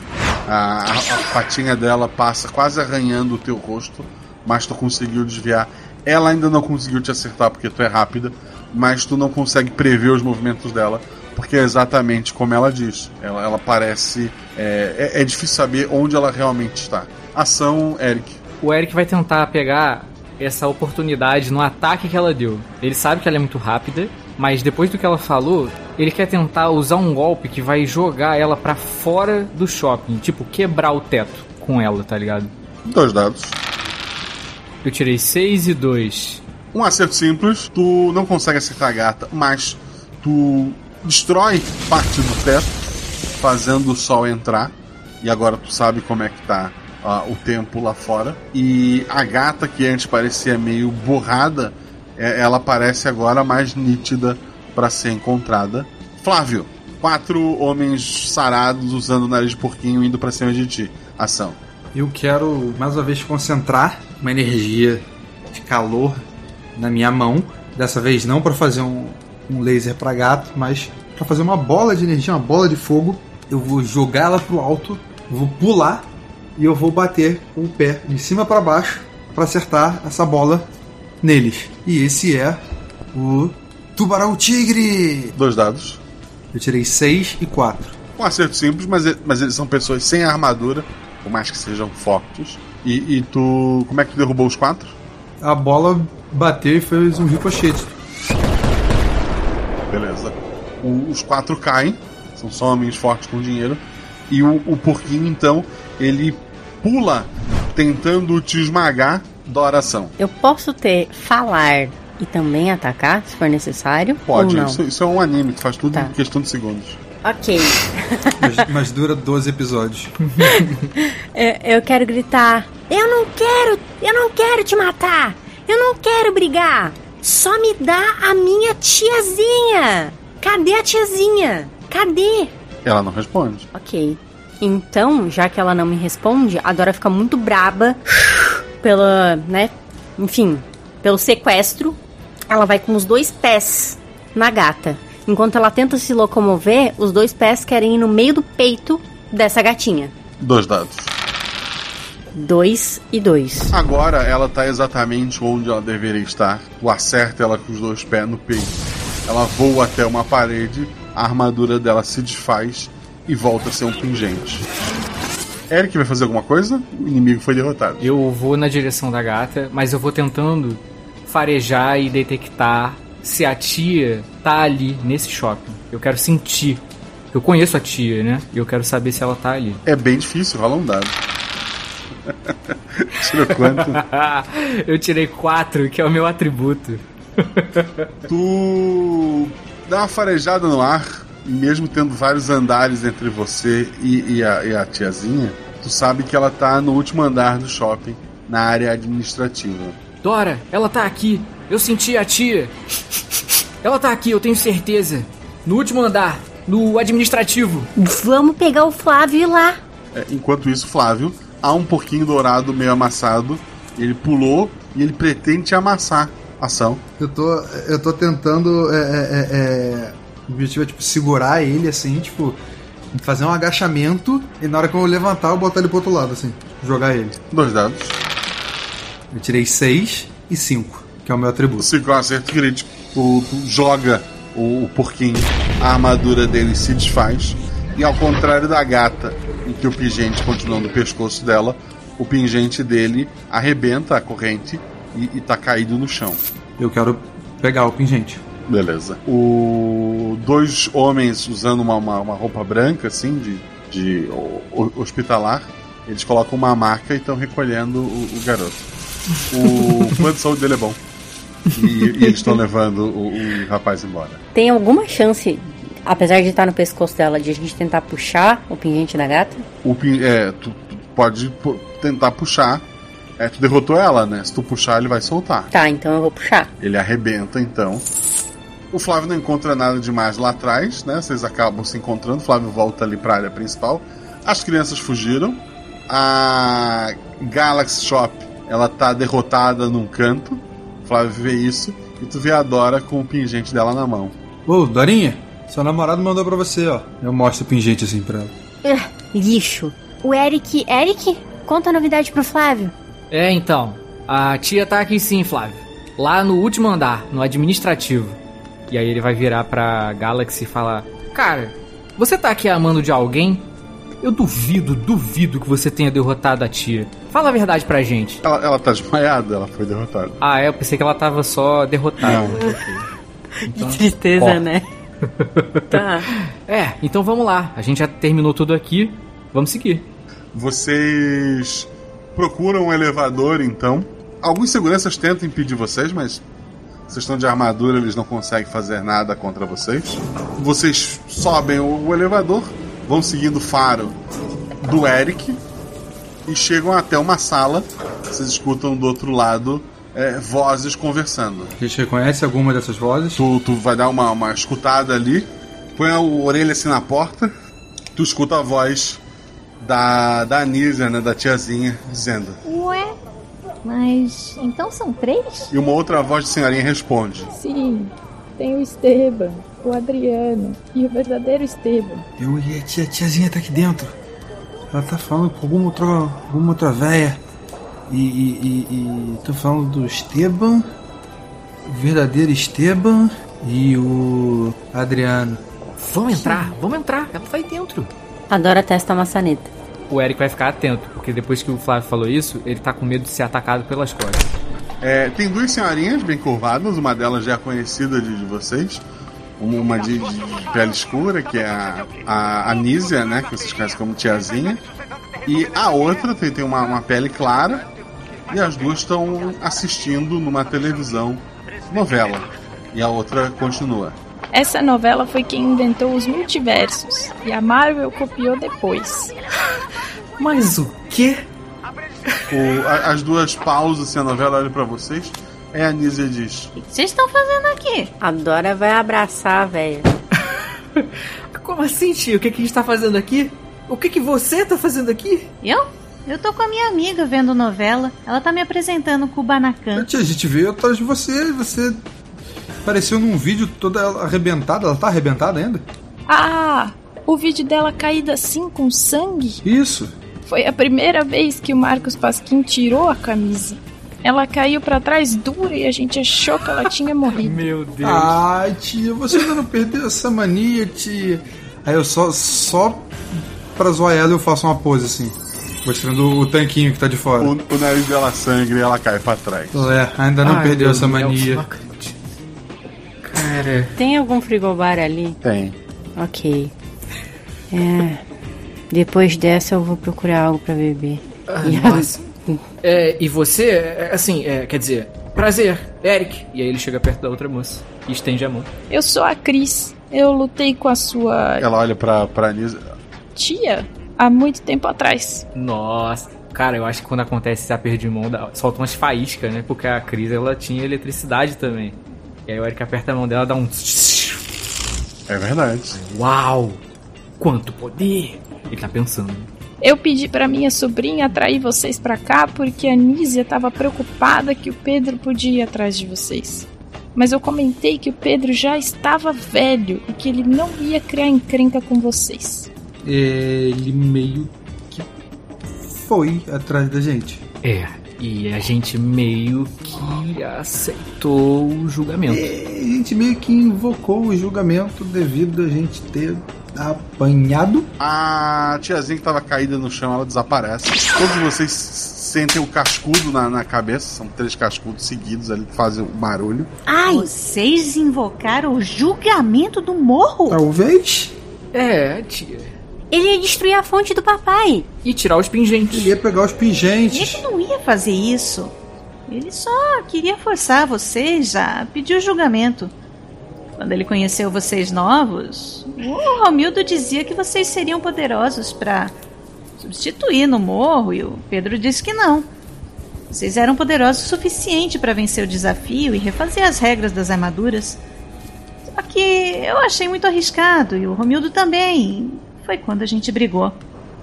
S1: a, a- a patinha dela passa quase arranhando o teu rosto, mas tu conseguiu desviar. Ela ainda não conseguiu te acertar porque tu é rápida, mas tu não consegue prever os movimentos dela, porque é exatamente como ela diz. Ela, ela parece. É, é, é difícil saber onde ela realmente está. Ação, Eric.
S3: O Eric vai tentar pegar essa oportunidade no ataque que ela deu. Ele sabe que ela é muito rápida, mas depois do que ela falou, ele quer tentar usar um golpe que vai jogar ela pra fora do shopping, tipo quebrar o teto com ela, tá ligado?
S1: Dois dados.
S3: Eu tirei 6 e 2.
S1: Um acerto simples, tu não consegue acertar a gata, mas tu destrói parte do teto, fazendo o sol entrar. E agora tu sabe como é que tá ah, o tempo lá fora. E a gata, que antes parecia meio borrada, é- ela parece agora mais nítida para ser encontrada. Flávio, quatro homens sarados usando o nariz de porquinho indo para cima de ti. Ação.
S4: Eu quero mais uma vez concentrar uma energia de calor na minha mão. Dessa vez não para fazer um, um laser para gato, mas para fazer uma bola de energia, uma bola de fogo. Eu vou jogar ela pro alto, vou pular e eu vou bater com o pé de cima para baixo para acertar essa bola neles. E esse é o Tubarão Tigre.
S1: Dois dados.
S4: Eu tirei 6 e 4.
S1: Um acerto simples, mas, mas eles são pessoas sem armadura, por mais que sejam fortes. E, e tu. Como é que tu derrubou os quatro?
S4: A bola bateu e fez um ricochete.
S1: Beleza. O- os quatro caem, são só homens fortes com dinheiro. E o, o porquinho, então, ele pula tentando te esmagar da oração.
S2: Eu posso ter falar e também atacar, se for necessário?
S1: Pode,
S2: Ou não?
S1: isso, isso é um anime, tu faz tudo
S2: Tá.
S1: em questão de segundos.
S2: Ok.
S4: Mas, mas dura 12 episódios.
S2: eu, eu quero gritar. Eu não quero, eu não quero te matar. Eu não quero brigar. Só me dá a minha tiazinha. Cadê a tiazinha? Cadê?
S1: Ela não responde.
S2: Ok. Então, já que ela não me responde, a Dora fica muito braba pela, né? Enfim, pelo sequestro. Ela vai com os dois pés na gata. Enquanto ela tenta se locomover, os dois pés querem ir no meio do peito dessa gatinha.
S1: Dois dados.
S2: Dois e dois.
S1: Agora ela tá exatamente onde ela deveria estar. O acerta ela com os dois pés no peito. Ela voa até uma parede, a armadura dela se desfaz e volta a ser um pingente. Eric vai fazer alguma coisa? O inimigo foi derrotado.
S3: Eu vou na direção da gata, mas eu vou tentando farejar e detectar se a tia tá ali nesse shopping. Eu quero sentir. Eu conheço a tia, né? E eu quero saber se ela tá ali.
S1: É bem difícil, rola um dado. Tirou quanto?
S3: eu tirei quatro, que é o meu atributo.
S1: tu dá uma farejada no ar, mesmo tendo vários andares entre você e, e, a, e a tiazinha, tu sabe que ela tá no último andar do shopping, na área administrativa.
S3: Dora, ela tá aqui. Eu senti a tia. Ela tá aqui, eu tenho certeza. No último andar, no administrativo.
S2: Vamos pegar o Flávio e ir lá.
S1: É, enquanto isso, Flávio, há um porquinho dourado meio amassado. Ele pulou e ele pretende te amassar. Ação.
S4: Eu tô, eu tô tentando. É, é, é, o objetivo é tipo segurar ele assim, tipo, fazer um agachamento e na hora que eu levantar, eu botar ele pro outro lado, assim, jogar ele.
S1: Dois dados.
S4: Eu tirei 6 e 5, que é o meu atributo.
S1: 5 é um acerto crítico. Tu, tu joga o, o porquinho, a armadura dele se desfaz. E ao contrário da gata, em que o pingente continua no pescoço dela, o pingente dele arrebenta a corrente e, e tá caído no chão.
S4: Eu quero pegar o pingente.
S1: Beleza. O dois homens usando uma, uma, uma roupa branca, assim, de, de o, o, hospitalar, eles colocam uma marca e estão recolhendo o, o, garoto. O plano de saúde dele é bom. E, e eles estão levando o, o rapaz embora.
S2: Tem alguma chance apesar de estar no pescoço dela, de a gente tentar puxar o pingente da gata?
S1: O pin é, tu, tu pode tentar puxar. É, tu derrotou ela, né? Se tu puxar, ele vai soltar.
S2: Tá, então eu vou puxar.
S1: Ele arrebenta, então. O Flávio não encontra nada demais lá atrás, né? Vocês acabam se encontrando. O Flávio volta ali pra área principal. As crianças fugiram. A Galaxy Shop, ela tá derrotada num canto. O Flávio vê isso. E tu vê a Dora com o pingente dela na mão.
S4: Ô, Dorinha, seu namorado mandou pra você, ó. Eu mostro o pingente assim pra ela.
S2: Uh, lixo. O Eric. Eric? Conta a novidade pro Flávio.
S3: É, então. A tia tá aqui sim, Flávio. Lá no último andar, no administrativo. E aí ele vai virar pra Galaxy e falar: Cara, você tá aqui amando de alguém? Eu duvido, duvido que você tenha derrotado a tia. Fala a verdade pra gente.
S1: Ela, ela tá desmaiada, ela foi derrotada.
S3: Ah, é, eu pensei que ela tava só derrotada.
S2: Então, que tristeza, ó. né?
S3: tá. É, então vamos lá. A gente já terminou tudo aqui. Vamos seguir.
S1: Vocês procuram um elevador, então. Alguns seguranças tentam impedir vocês, mas vocês estão de armadura, eles não conseguem fazer nada contra vocês. Vocês sobem o, o elevador, vão seguindo o faro do Eric e chegam até uma sala. Vocês escutam do outro lado é, vozes conversando.
S4: A gente reconhece alguma dessas vozes?
S1: Tu, tu vai dar uma, uma escutada ali, põe a orelha assim na porta, tu escuta a voz da, da Anísia, né, da tiazinha, dizendo:
S13: Ué, mas então são três?
S1: E uma outra voz de senhorinha responde:
S13: Sim, tem o Esteban, o Adriano e o verdadeiro Esteban.
S4: Eu e a tia, tiazinha tá aqui dentro. Ela tá falando com alguma outra, alguma outra véia. E, e, e, e tô falando do Esteban, o verdadeiro Esteban e o Adriano.
S3: Vamos entrar, vamos entrar, ela tá aí dentro.
S2: Adora testa a maçaneta.
S3: O Eric vai ficar atento, porque depois que o Flávio falou isso, ele tá com medo de ser atacado pelas costas.
S1: É, tem duas senhorinhas bem curvadas, uma delas já é conhecida de, de vocês. Uma de, de, de, pele escura, que é a, a Anísia, né? Que vocês conhecem como tiazinha. E a outra tem, tem uma, uma pele clara. E as duas estão assistindo numa televisão novela. E a outra continua.
S13: Essa novela foi quem inventou os multiversos. E a Marvel copiou depois.
S3: Mas o quê?
S1: O, a, as duas pausas assim, a novela olha pra vocês. É a Anísia diz:
S2: O que vocês estão fazendo aqui? A Dora vai abraçar a velha.
S3: Como assim, tio? O que, que a gente tá fazendo aqui? O que, que você tá fazendo aqui?
S14: Eu? Eu tô com a minha amiga vendo novela. Ela tá me apresentando com o Banacan.
S4: Tia, a gente veio atrás de você e você apareceu num vídeo toda arrebentada. Ela tá arrebentada ainda?
S13: Ah, o vídeo dela caída assim com sangue?
S4: Isso.
S13: Foi a primeira vez que o Marcos Pasquim tirou a camisa. Ela caiu para trás dura e a gente achou que ela tinha morrido.
S3: Meu Deus.
S4: Ai, tia, você ainda não perdeu essa mania, tia. Aí eu só, só pra zoar ela eu faço uma pose assim. Mostrando o tanquinho que tá de fora.
S1: O, o nariz dela sangra e ela cai pra trás.
S4: É, ainda não
S3: Ai,
S4: perdeu
S3: Deus
S4: essa mania.
S3: acredito. Cara.
S2: Tem algum frigobar ali?
S1: Tem.
S2: Ok. É. Depois dessa eu vou procurar algo pra beber.
S3: Ah,
S2: E
S3: nossa. É, e você, é, assim, é, quer dizer, prazer, Eric. E aí ele chega perto da outra moça e estende a mão.
S13: Eu sou a Cris. Eu lutei com a sua
S1: Ela olha pra, pra Anisa.
S13: tia há muito tempo atrás.
S3: Nossa. Cara, eu acho que quando acontece esse aperto de mão, dá- solta umas faíscas, né? Porque a Cris, ela tinha eletricidade também. E aí o Eric aperta a mão dela, dá um...
S1: É verdade.
S3: Uau! Quanto poder! Ele tá pensando.
S13: Eu pedi pra minha sobrinha atrair vocês pra cá porque a Nízia tava preocupada que o Pedro podia ir atrás de vocês. Mas eu comentei que o Pedro já estava velho e que ele não ia criar encrenca com vocês.
S4: Ele meio que foi atrás da gente.
S3: É, e a gente meio que aceitou o julgamento.
S4: É, a gente meio que invocou o julgamento devido a gente ter apanhado.
S1: A tiazinha que tava caída no chão, ela desaparece. Todos vocês sentem o cascudo na, na cabeça. São três cascudos seguidos ali que fazem o barulho.
S14: Ai, vocês invocaram o julgamento do morro?
S4: Talvez.
S3: É, tia.
S2: Ele ia destruir a fonte do papai.
S3: E tirar os pingentes.
S4: Ele ia pegar os pingentes.
S14: Ele não ia fazer isso. Ele só queria forçar vocês a pedir o julgamento. Quando ele conheceu vocês novos, o Romildo dizia que vocês seriam poderosos para substituir no morro e o Pedro disse que não. Vocês eram poderosos o suficiente para vencer o desafio e refazer as regras das armaduras. Só que eu achei muito arriscado e o Romildo também. Foi quando a gente brigou.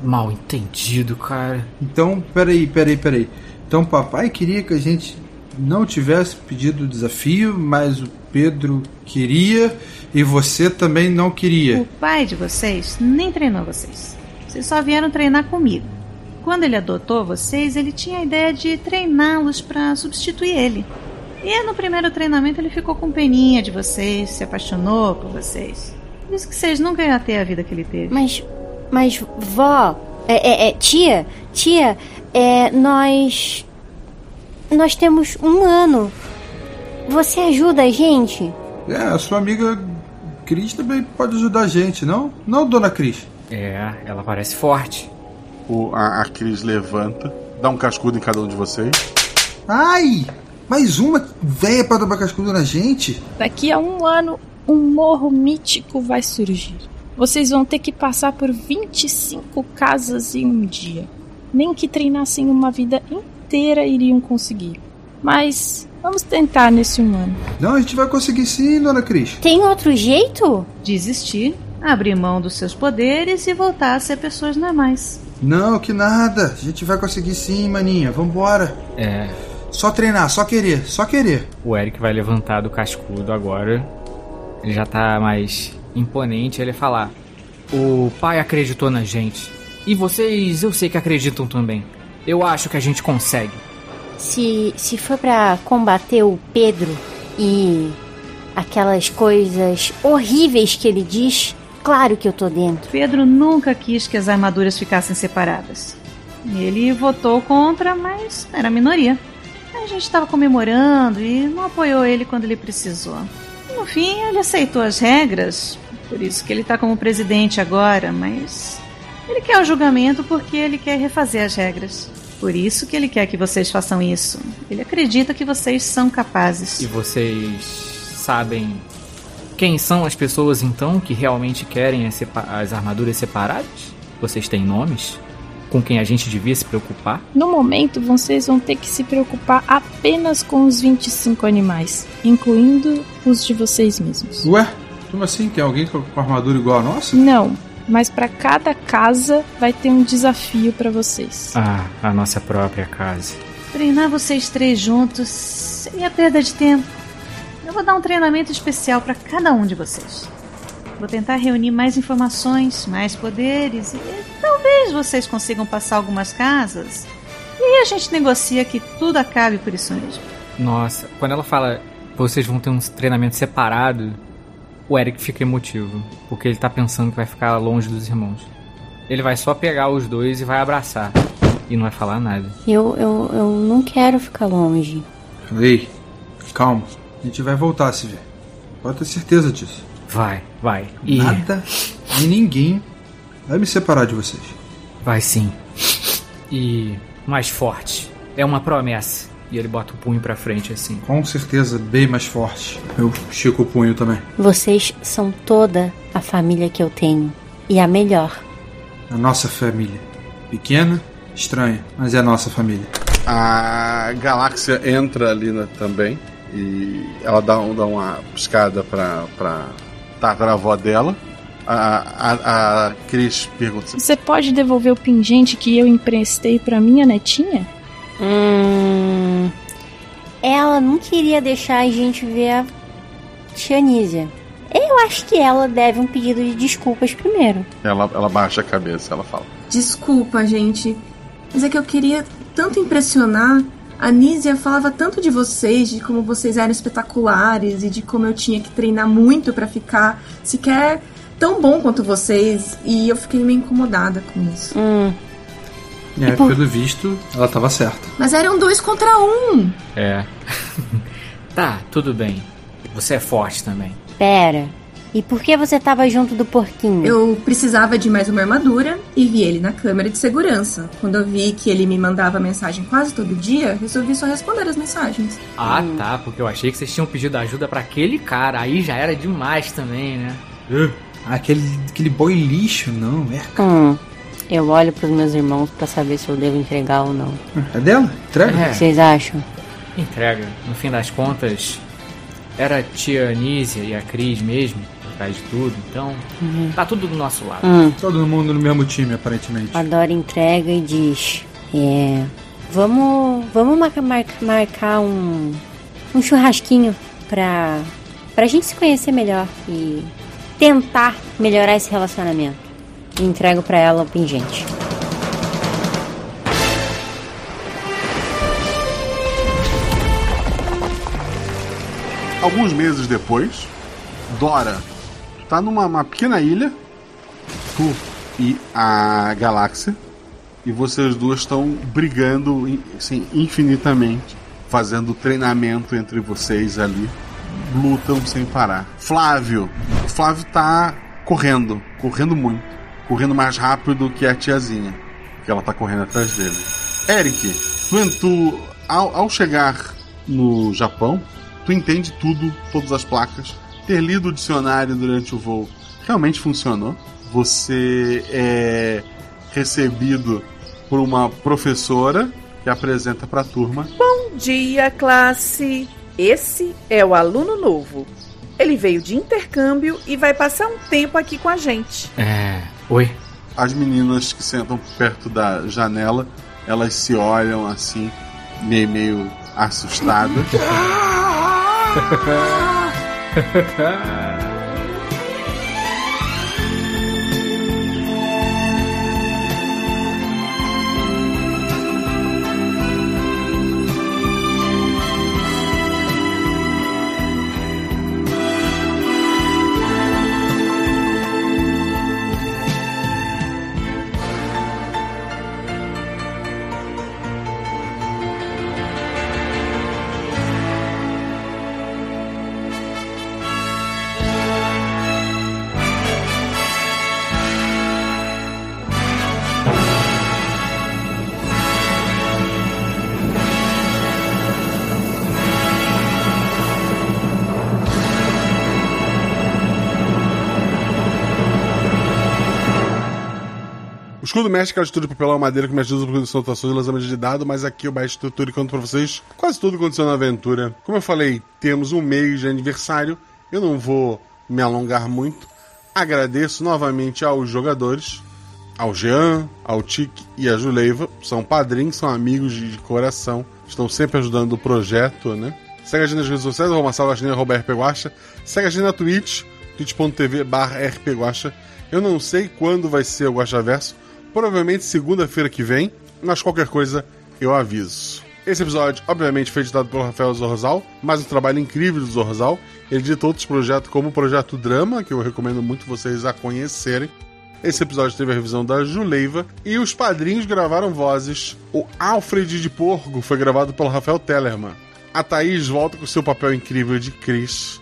S3: Mal entendido, cara.
S4: Então, peraí, peraí, peraí. Então, papai queria que a gente não tivesse pedido o desafio, mas o Pedro queria e você também não queria.
S14: O pai de vocês nem treinou vocês. Vocês só vieram treinar comigo. Quando ele adotou vocês, ele tinha a ideia de treiná-los para substituir ele. E no primeiro treinamento ele ficou com peninha de vocês, se apaixonou por vocês. Por isso que vocês nunca iam ter a vida que ele teve.
S6: Mas, mas, vó, é, é, é, tia, tia, é, nós. Nós temos um ano. Você ajuda a gente?
S4: É, a sua amiga Cris também pode ajudar a gente, não? Não, dona Cris?
S3: É, ela parece forte.
S1: O, a, a Cris levanta, dá um cascudo em cada um de vocês.
S4: Ai! Mais uma véia pra dar cascudo na gente?
S13: Daqui a um ano, um morro mítico vai surgir. Vocês vão ter que passar por 25 casas em um dia. Nem que treinassem uma vida inteira iriam conseguir. Mas vamos tentar nesse um ano.
S4: Não, a gente vai conseguir sim, dona Cris.
S6: Tem outro jeito?
S14: Desistir, abrir mão dos seus poderes e voltar a ser pessoas normais.
S4: Não, que nada. A gente vai conseguir sim, maninha. Vambora.
S3: É.
S4: Só treinar, só querer, só querer.
S3: O Eric vai levantar do cascudo agora. Ele já tá mais imponente. Ele falar: O pai acreditou na gente. E vocês, eu sei que acreditam também. Eu acho que a gente consegue.
S6: Se, se for pra combater o Pedro e aquelas coisas horríveis que ele diz, claro que eu tô dentro.
S14: Pedro nunca quis que as armaduras ficassem separadas. Ele votou contra, mas era minoria. A gente estava comemorando e não apoiou ele quando ele precisou. No fim, ele aceitou as regras, por isso que ele está como presidente agora, mas ele quer o julgamento porque ele quer refazer as regras. Por isso que ele quer que vocês façam isso. Ele acredita que vocês são capazes.
S3: E vocês sabem quem são as pessoas então que realmente querem as, as armaduras separadas? Vocês têm nomes? Com quem a gente devia se preocupar?
S13: No momento, vocês vão ter que se preocupar apenas com os 25 animais, incluindo os de vocês mesmos.
S4: Ué? Como assim? Tem alguém com com armadura igual a nossa?
S13: Não, mas pra cada casa vai ter um desafio pra vocês.
S3: Ah, a nossa própria casa.
S14: Treinar vocês três juntos seria perda de tempo. Eu vou dar um treinamento especial para cada um de vocês. Vou tentar reunir mais informações, mais poderes e talvez vocês consigam passar algumas casas. E aí a gente negocia que tudo acabe por isso mesmo.
S3: Nossa, quando ela fala vocês vão ter um treinamento separado, o Eric fica emotivo, porque ele tá pensando que vai ficar longe dos irmãos. Ele vai só pegar os dois e vai abraçar. E não vai falar nada.
S2: Eu, eu, eu não quero ficar longe.
S4: Ei, calma. A gente vai voltar a se ver. Pode ter certeza disso.
S3: Vai, vai. E
S4: Nada e ninguém vai me separar de vocês.
S3: Vai sim. E mais forte. É uma promessa. E ele bota o punho pra frente assim.
S4: Com certeza, bem mais forte. Eu estico o punho também.
S2: Vocês são toda a família que eu tenho. E a melhor.
S4: A nossa família. Pequena, estranha, mas é a nossa família.
S1: A galáxia entra ali na- também e ela dá, um- dá uma piscada pra, pra tataravó dela. A, a, a Cris pergunta:
S13: Você pode devolver o pingente que eu emprestei pra minha netinha?
S2: Hum. Ela não queria deixar a gente ver a Tia Nízia. Eu acho que ela deve um pedido de desculpas primeiro.
S1: Ela, ela baixa a cabeça, ela fala.
S8: Desculpa, gente. Mas é que eu queria tanto impressionar. A Nízia falava tanto de vocês, de como vocês eram espetaculares e de como eu tinha que treinar muito pra ficar sequer tão bom quanto vocês. E eu fiquei meio incomodada com isso.
S2: Hum.
S4: É, pelo visto, ela tava certa.
S8: Mas eram dois contra um.
S3: É. tá, tudo bem. Você é forte também.
S2: Pera. E por que você tava junto do porquinho?
S8: Eu precisava de mais uma armadura e vi ele na câmera de segurança. Quando eu vi que ele me mandava mensagem quase todo dia, resolvi só responder as mensagens.
S3: Ah, tá, porque eu achei que vocês tinham pedido ajuda pra aquele cara. Aí já era demais também, né?
S4: Ah, aquele, aquele boi lixo, não, é.
S2: Hum. Eu olho pros meus irmãos pra saber se eu devo entregar ou não.
S4: É dela? Entrega?
S2: O que vocês acham?
S3: Entrega. No fim das contas, era a tia Anísia e a Cris mesmo, por trás de tudo. Então,
S2: Uhum.
S3: tá tudo do nosso lado.
S2: Hum.
S4: Todo mundo no mesmo time, aparentemente.
S2: A Dora entrega e diz: É. Vamos. Vamos marcar, marcar, marcar um. Um churrasquinho pra. pra gente se conhecer melhor e tentar melhorar esse relacionamento. E entrego pra ela o pingente.
S1: Alguns meses depois, Dora tá numa uma pequena ilha, tu e a galáxia, e vocês duas estão brigando assim, infinitamente, fazendo treinamento entre vocês ali, lutam sem parar. Flávio, o Flávio tá correndo, correndo muito, correndo mais rápido que a tiazinha, porque ela tá correndo atrás dele. Eric, tu, tu ao, ao chegar no Japão, tu entende tudo, todas as placas. Ter lido o dicionário durante o voo realmente funcionou. Você é recebido por uma professora que apresenta para a turma.
S15: Bom dia, classe! Esse é o aluno novo. Ele veio de intercâmbio e vai passar um tempo aqui com a gente.
S3: É. Oi.
S1: As meninas que sentam perto da janela, elas se olham assim, meio, meio assustadas. mexe aquela estrutura de papelão madeira que mexe usa para produção de ações e lançamento de dado, mas aqui eu baixo estrutura conto pra vocês quase tudo que aconteceu na aventura. Como eu falei, temos um mês de aniversário. Eu não vou me alongar muito, agradeço novamente aos jogadores, ao Jean, ao Tique e a Juleiva. São padrinhos, são amigos de coração, estão sempre ajudando o projeto, né? Segue a gente nas redes sociais, arroba Salvadinha, arroba rpguacha. Segue a gente na Twitch, twitch.tv barra rpguacha. Eu não sei quando vai ser o Guacha Verso, provavelmente segunda-feira que vem, mas qualquer coisa eu aviso. Esse episódio, obviamente, foi editado pelo Rafael Zorzal, mais um trabalho incrível do Zorzal. Ele edita outros projetos, como o Projeto Drama, que eu recomendo muito vocês a conhecerem. Esse episódio teve a revisão da Juleiva e os padrinhos gravaram vozes. O Alfred de Porco foi gravado pelo Rafael Tellerman. A Thaís volta com seu papel incrível de Chris.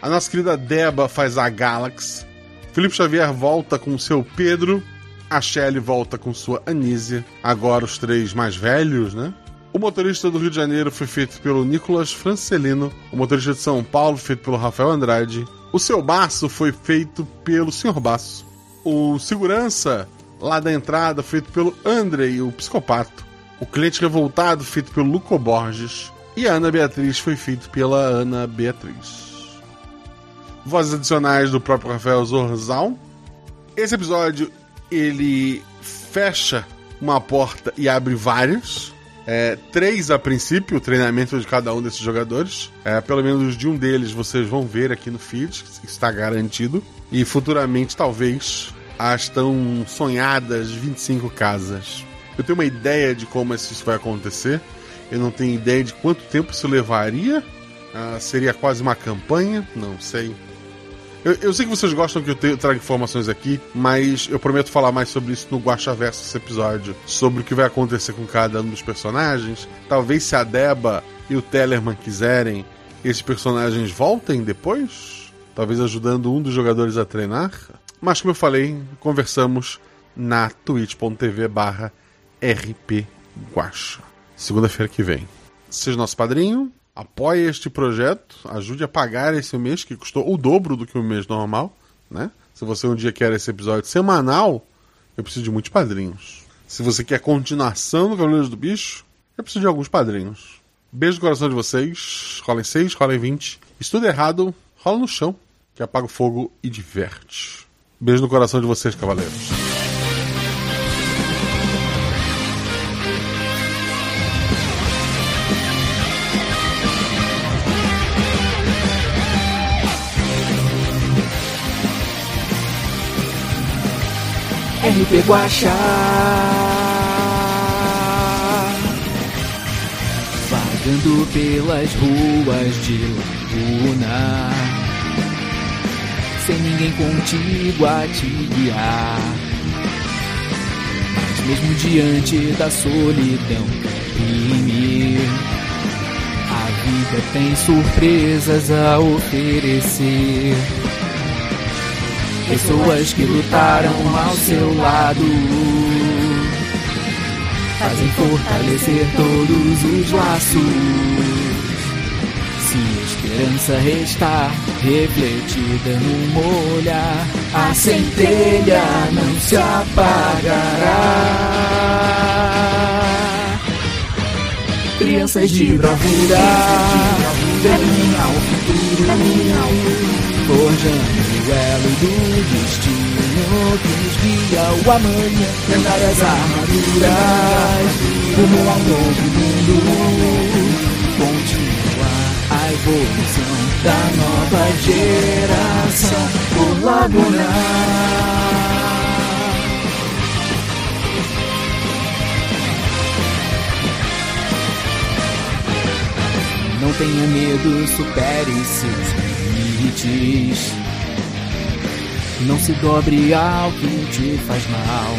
S1: A nossa querida Deba faz a Galaxy. Felipe Xavier volta com seu Pedro. A Shelley volta com sua Anísia. Agora os três mais velhos, né? O motorista do Rio de Janeiro foi feito pelo Nicolas Francelino. O motorista de São Paulo feito pelo Rafael Andrade. O seu Baço foi feito pelo Sr. Baço. O segurança lá da entrada feito pelo Andrei, o psicopato. O cliente revoltado feito pelo Luco Borges. E a Ana Beatriz foi feito pela Ana Beatriz. Vozes adicionais do próprio Rafael Zorzal. Esse episódio ele fecha uma porta e abre várias. É, três a princípio, o treinamento de cada um desses jogadores. É, pelo menos de um deles vocês vão ver aqui no feed, está garantido. E futuramente, talvez, as tão sonhadas 25 casas. Eu tenho uma ideia de como isso vai acontecer. Eu não tenho ideia de quanto tempo isso levaria. Ah, seria quase uma campanha? Não sei. Eu, eu, sei que vocês gostam que eu, traga informações aqui, mas eu prometo falar mais sobre isso no Guacha Verso esse episódio. Sobre o que vai acontecer com cada um dos personagens. Talvez se a Deba e o Tellerman quiserem, esses personagens voltem depois? Talvez ajudando um dos jogadores a treinar? Mas como eu falei, conversamos na twitch.tv barra rpguacha. Segunda-feira que vem. Seja nosso padrinho, apoie este projeto, ajude a pagar esse mês, que custou o dobro do que o mês normal, né? Se você um dia quer esse episódio semanal, eu preciso de muitos padrinhos. Se você quer continuação do Cavaleiros do Bicho, eu preciso de alguns padrinhos. Beijo no coração de vocês. Rolem 6, rolem 20. Estudo errado, rola no chão, que apaga o fogo e diverte. Beijo no coração de vocês, cavaleiros.
S3: RP Guaxa Vagando pelas ruas de Laguna Sem ninguém contigo a te guiar. Mas mesmo diante da solidão que A vida tem surpresas a oferecer Pessoas que lutaram ao seu lado fazem fortalecer todos os laços. Se esperança restar refletida no olhar, a centelha não se apagará. Crianças de bravura, caminham ao futuro forjando o elo do destino que nos guia o amanhã, lendárias armaduras, rumo ao novo mundo, continua a evolução da nova geração Laguna. Não tenha medo, supere seus Não se dobre ao que te faz mal.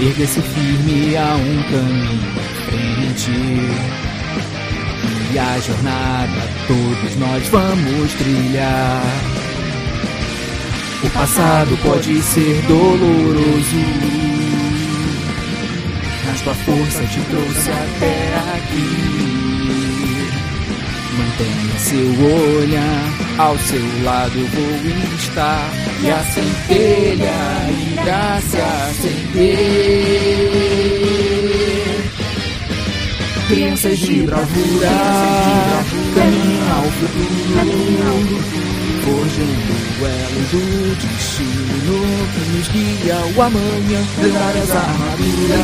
S3: Erga-se firme a um caminho frente. E a jornada todos nós vamos trilhar. O passado pode ser doloroso, mas tua força te trouxe até aqui. Mantenha seu olhar, ao seu lado vou estar. E a centelha irá se acender. Crianças de bravura, caminham ao futuro, forjando o elo do destino que nos guia o amanhã, lendárias armaduras,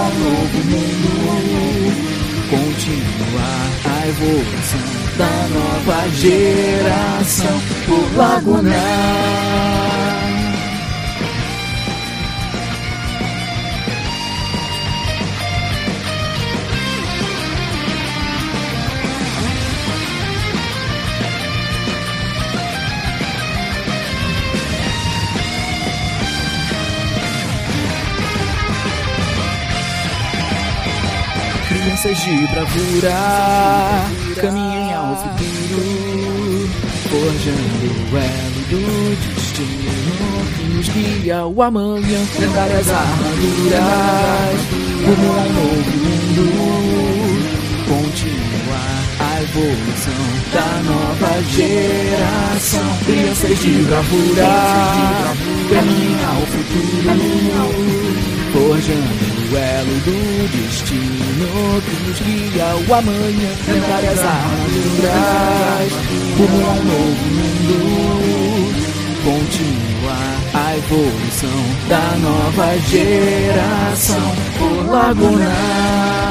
S3: ao novo mundo. Continuar a evolução da nova geração por Lagunar. Crianças de bravura caminhem ao futuro, forjando o elo do destino. Nos guia o amanhã, lendárias armaduras, rumo ao novo mundo, continuar a evolução da nova geração. Crianças de bravura caminhem ao futuro, forjando o elo do destino que nos guia o amanhã, lendárias armaduras, rumo ao novo mundo, continuar a evolução da nova geração por Lagunar.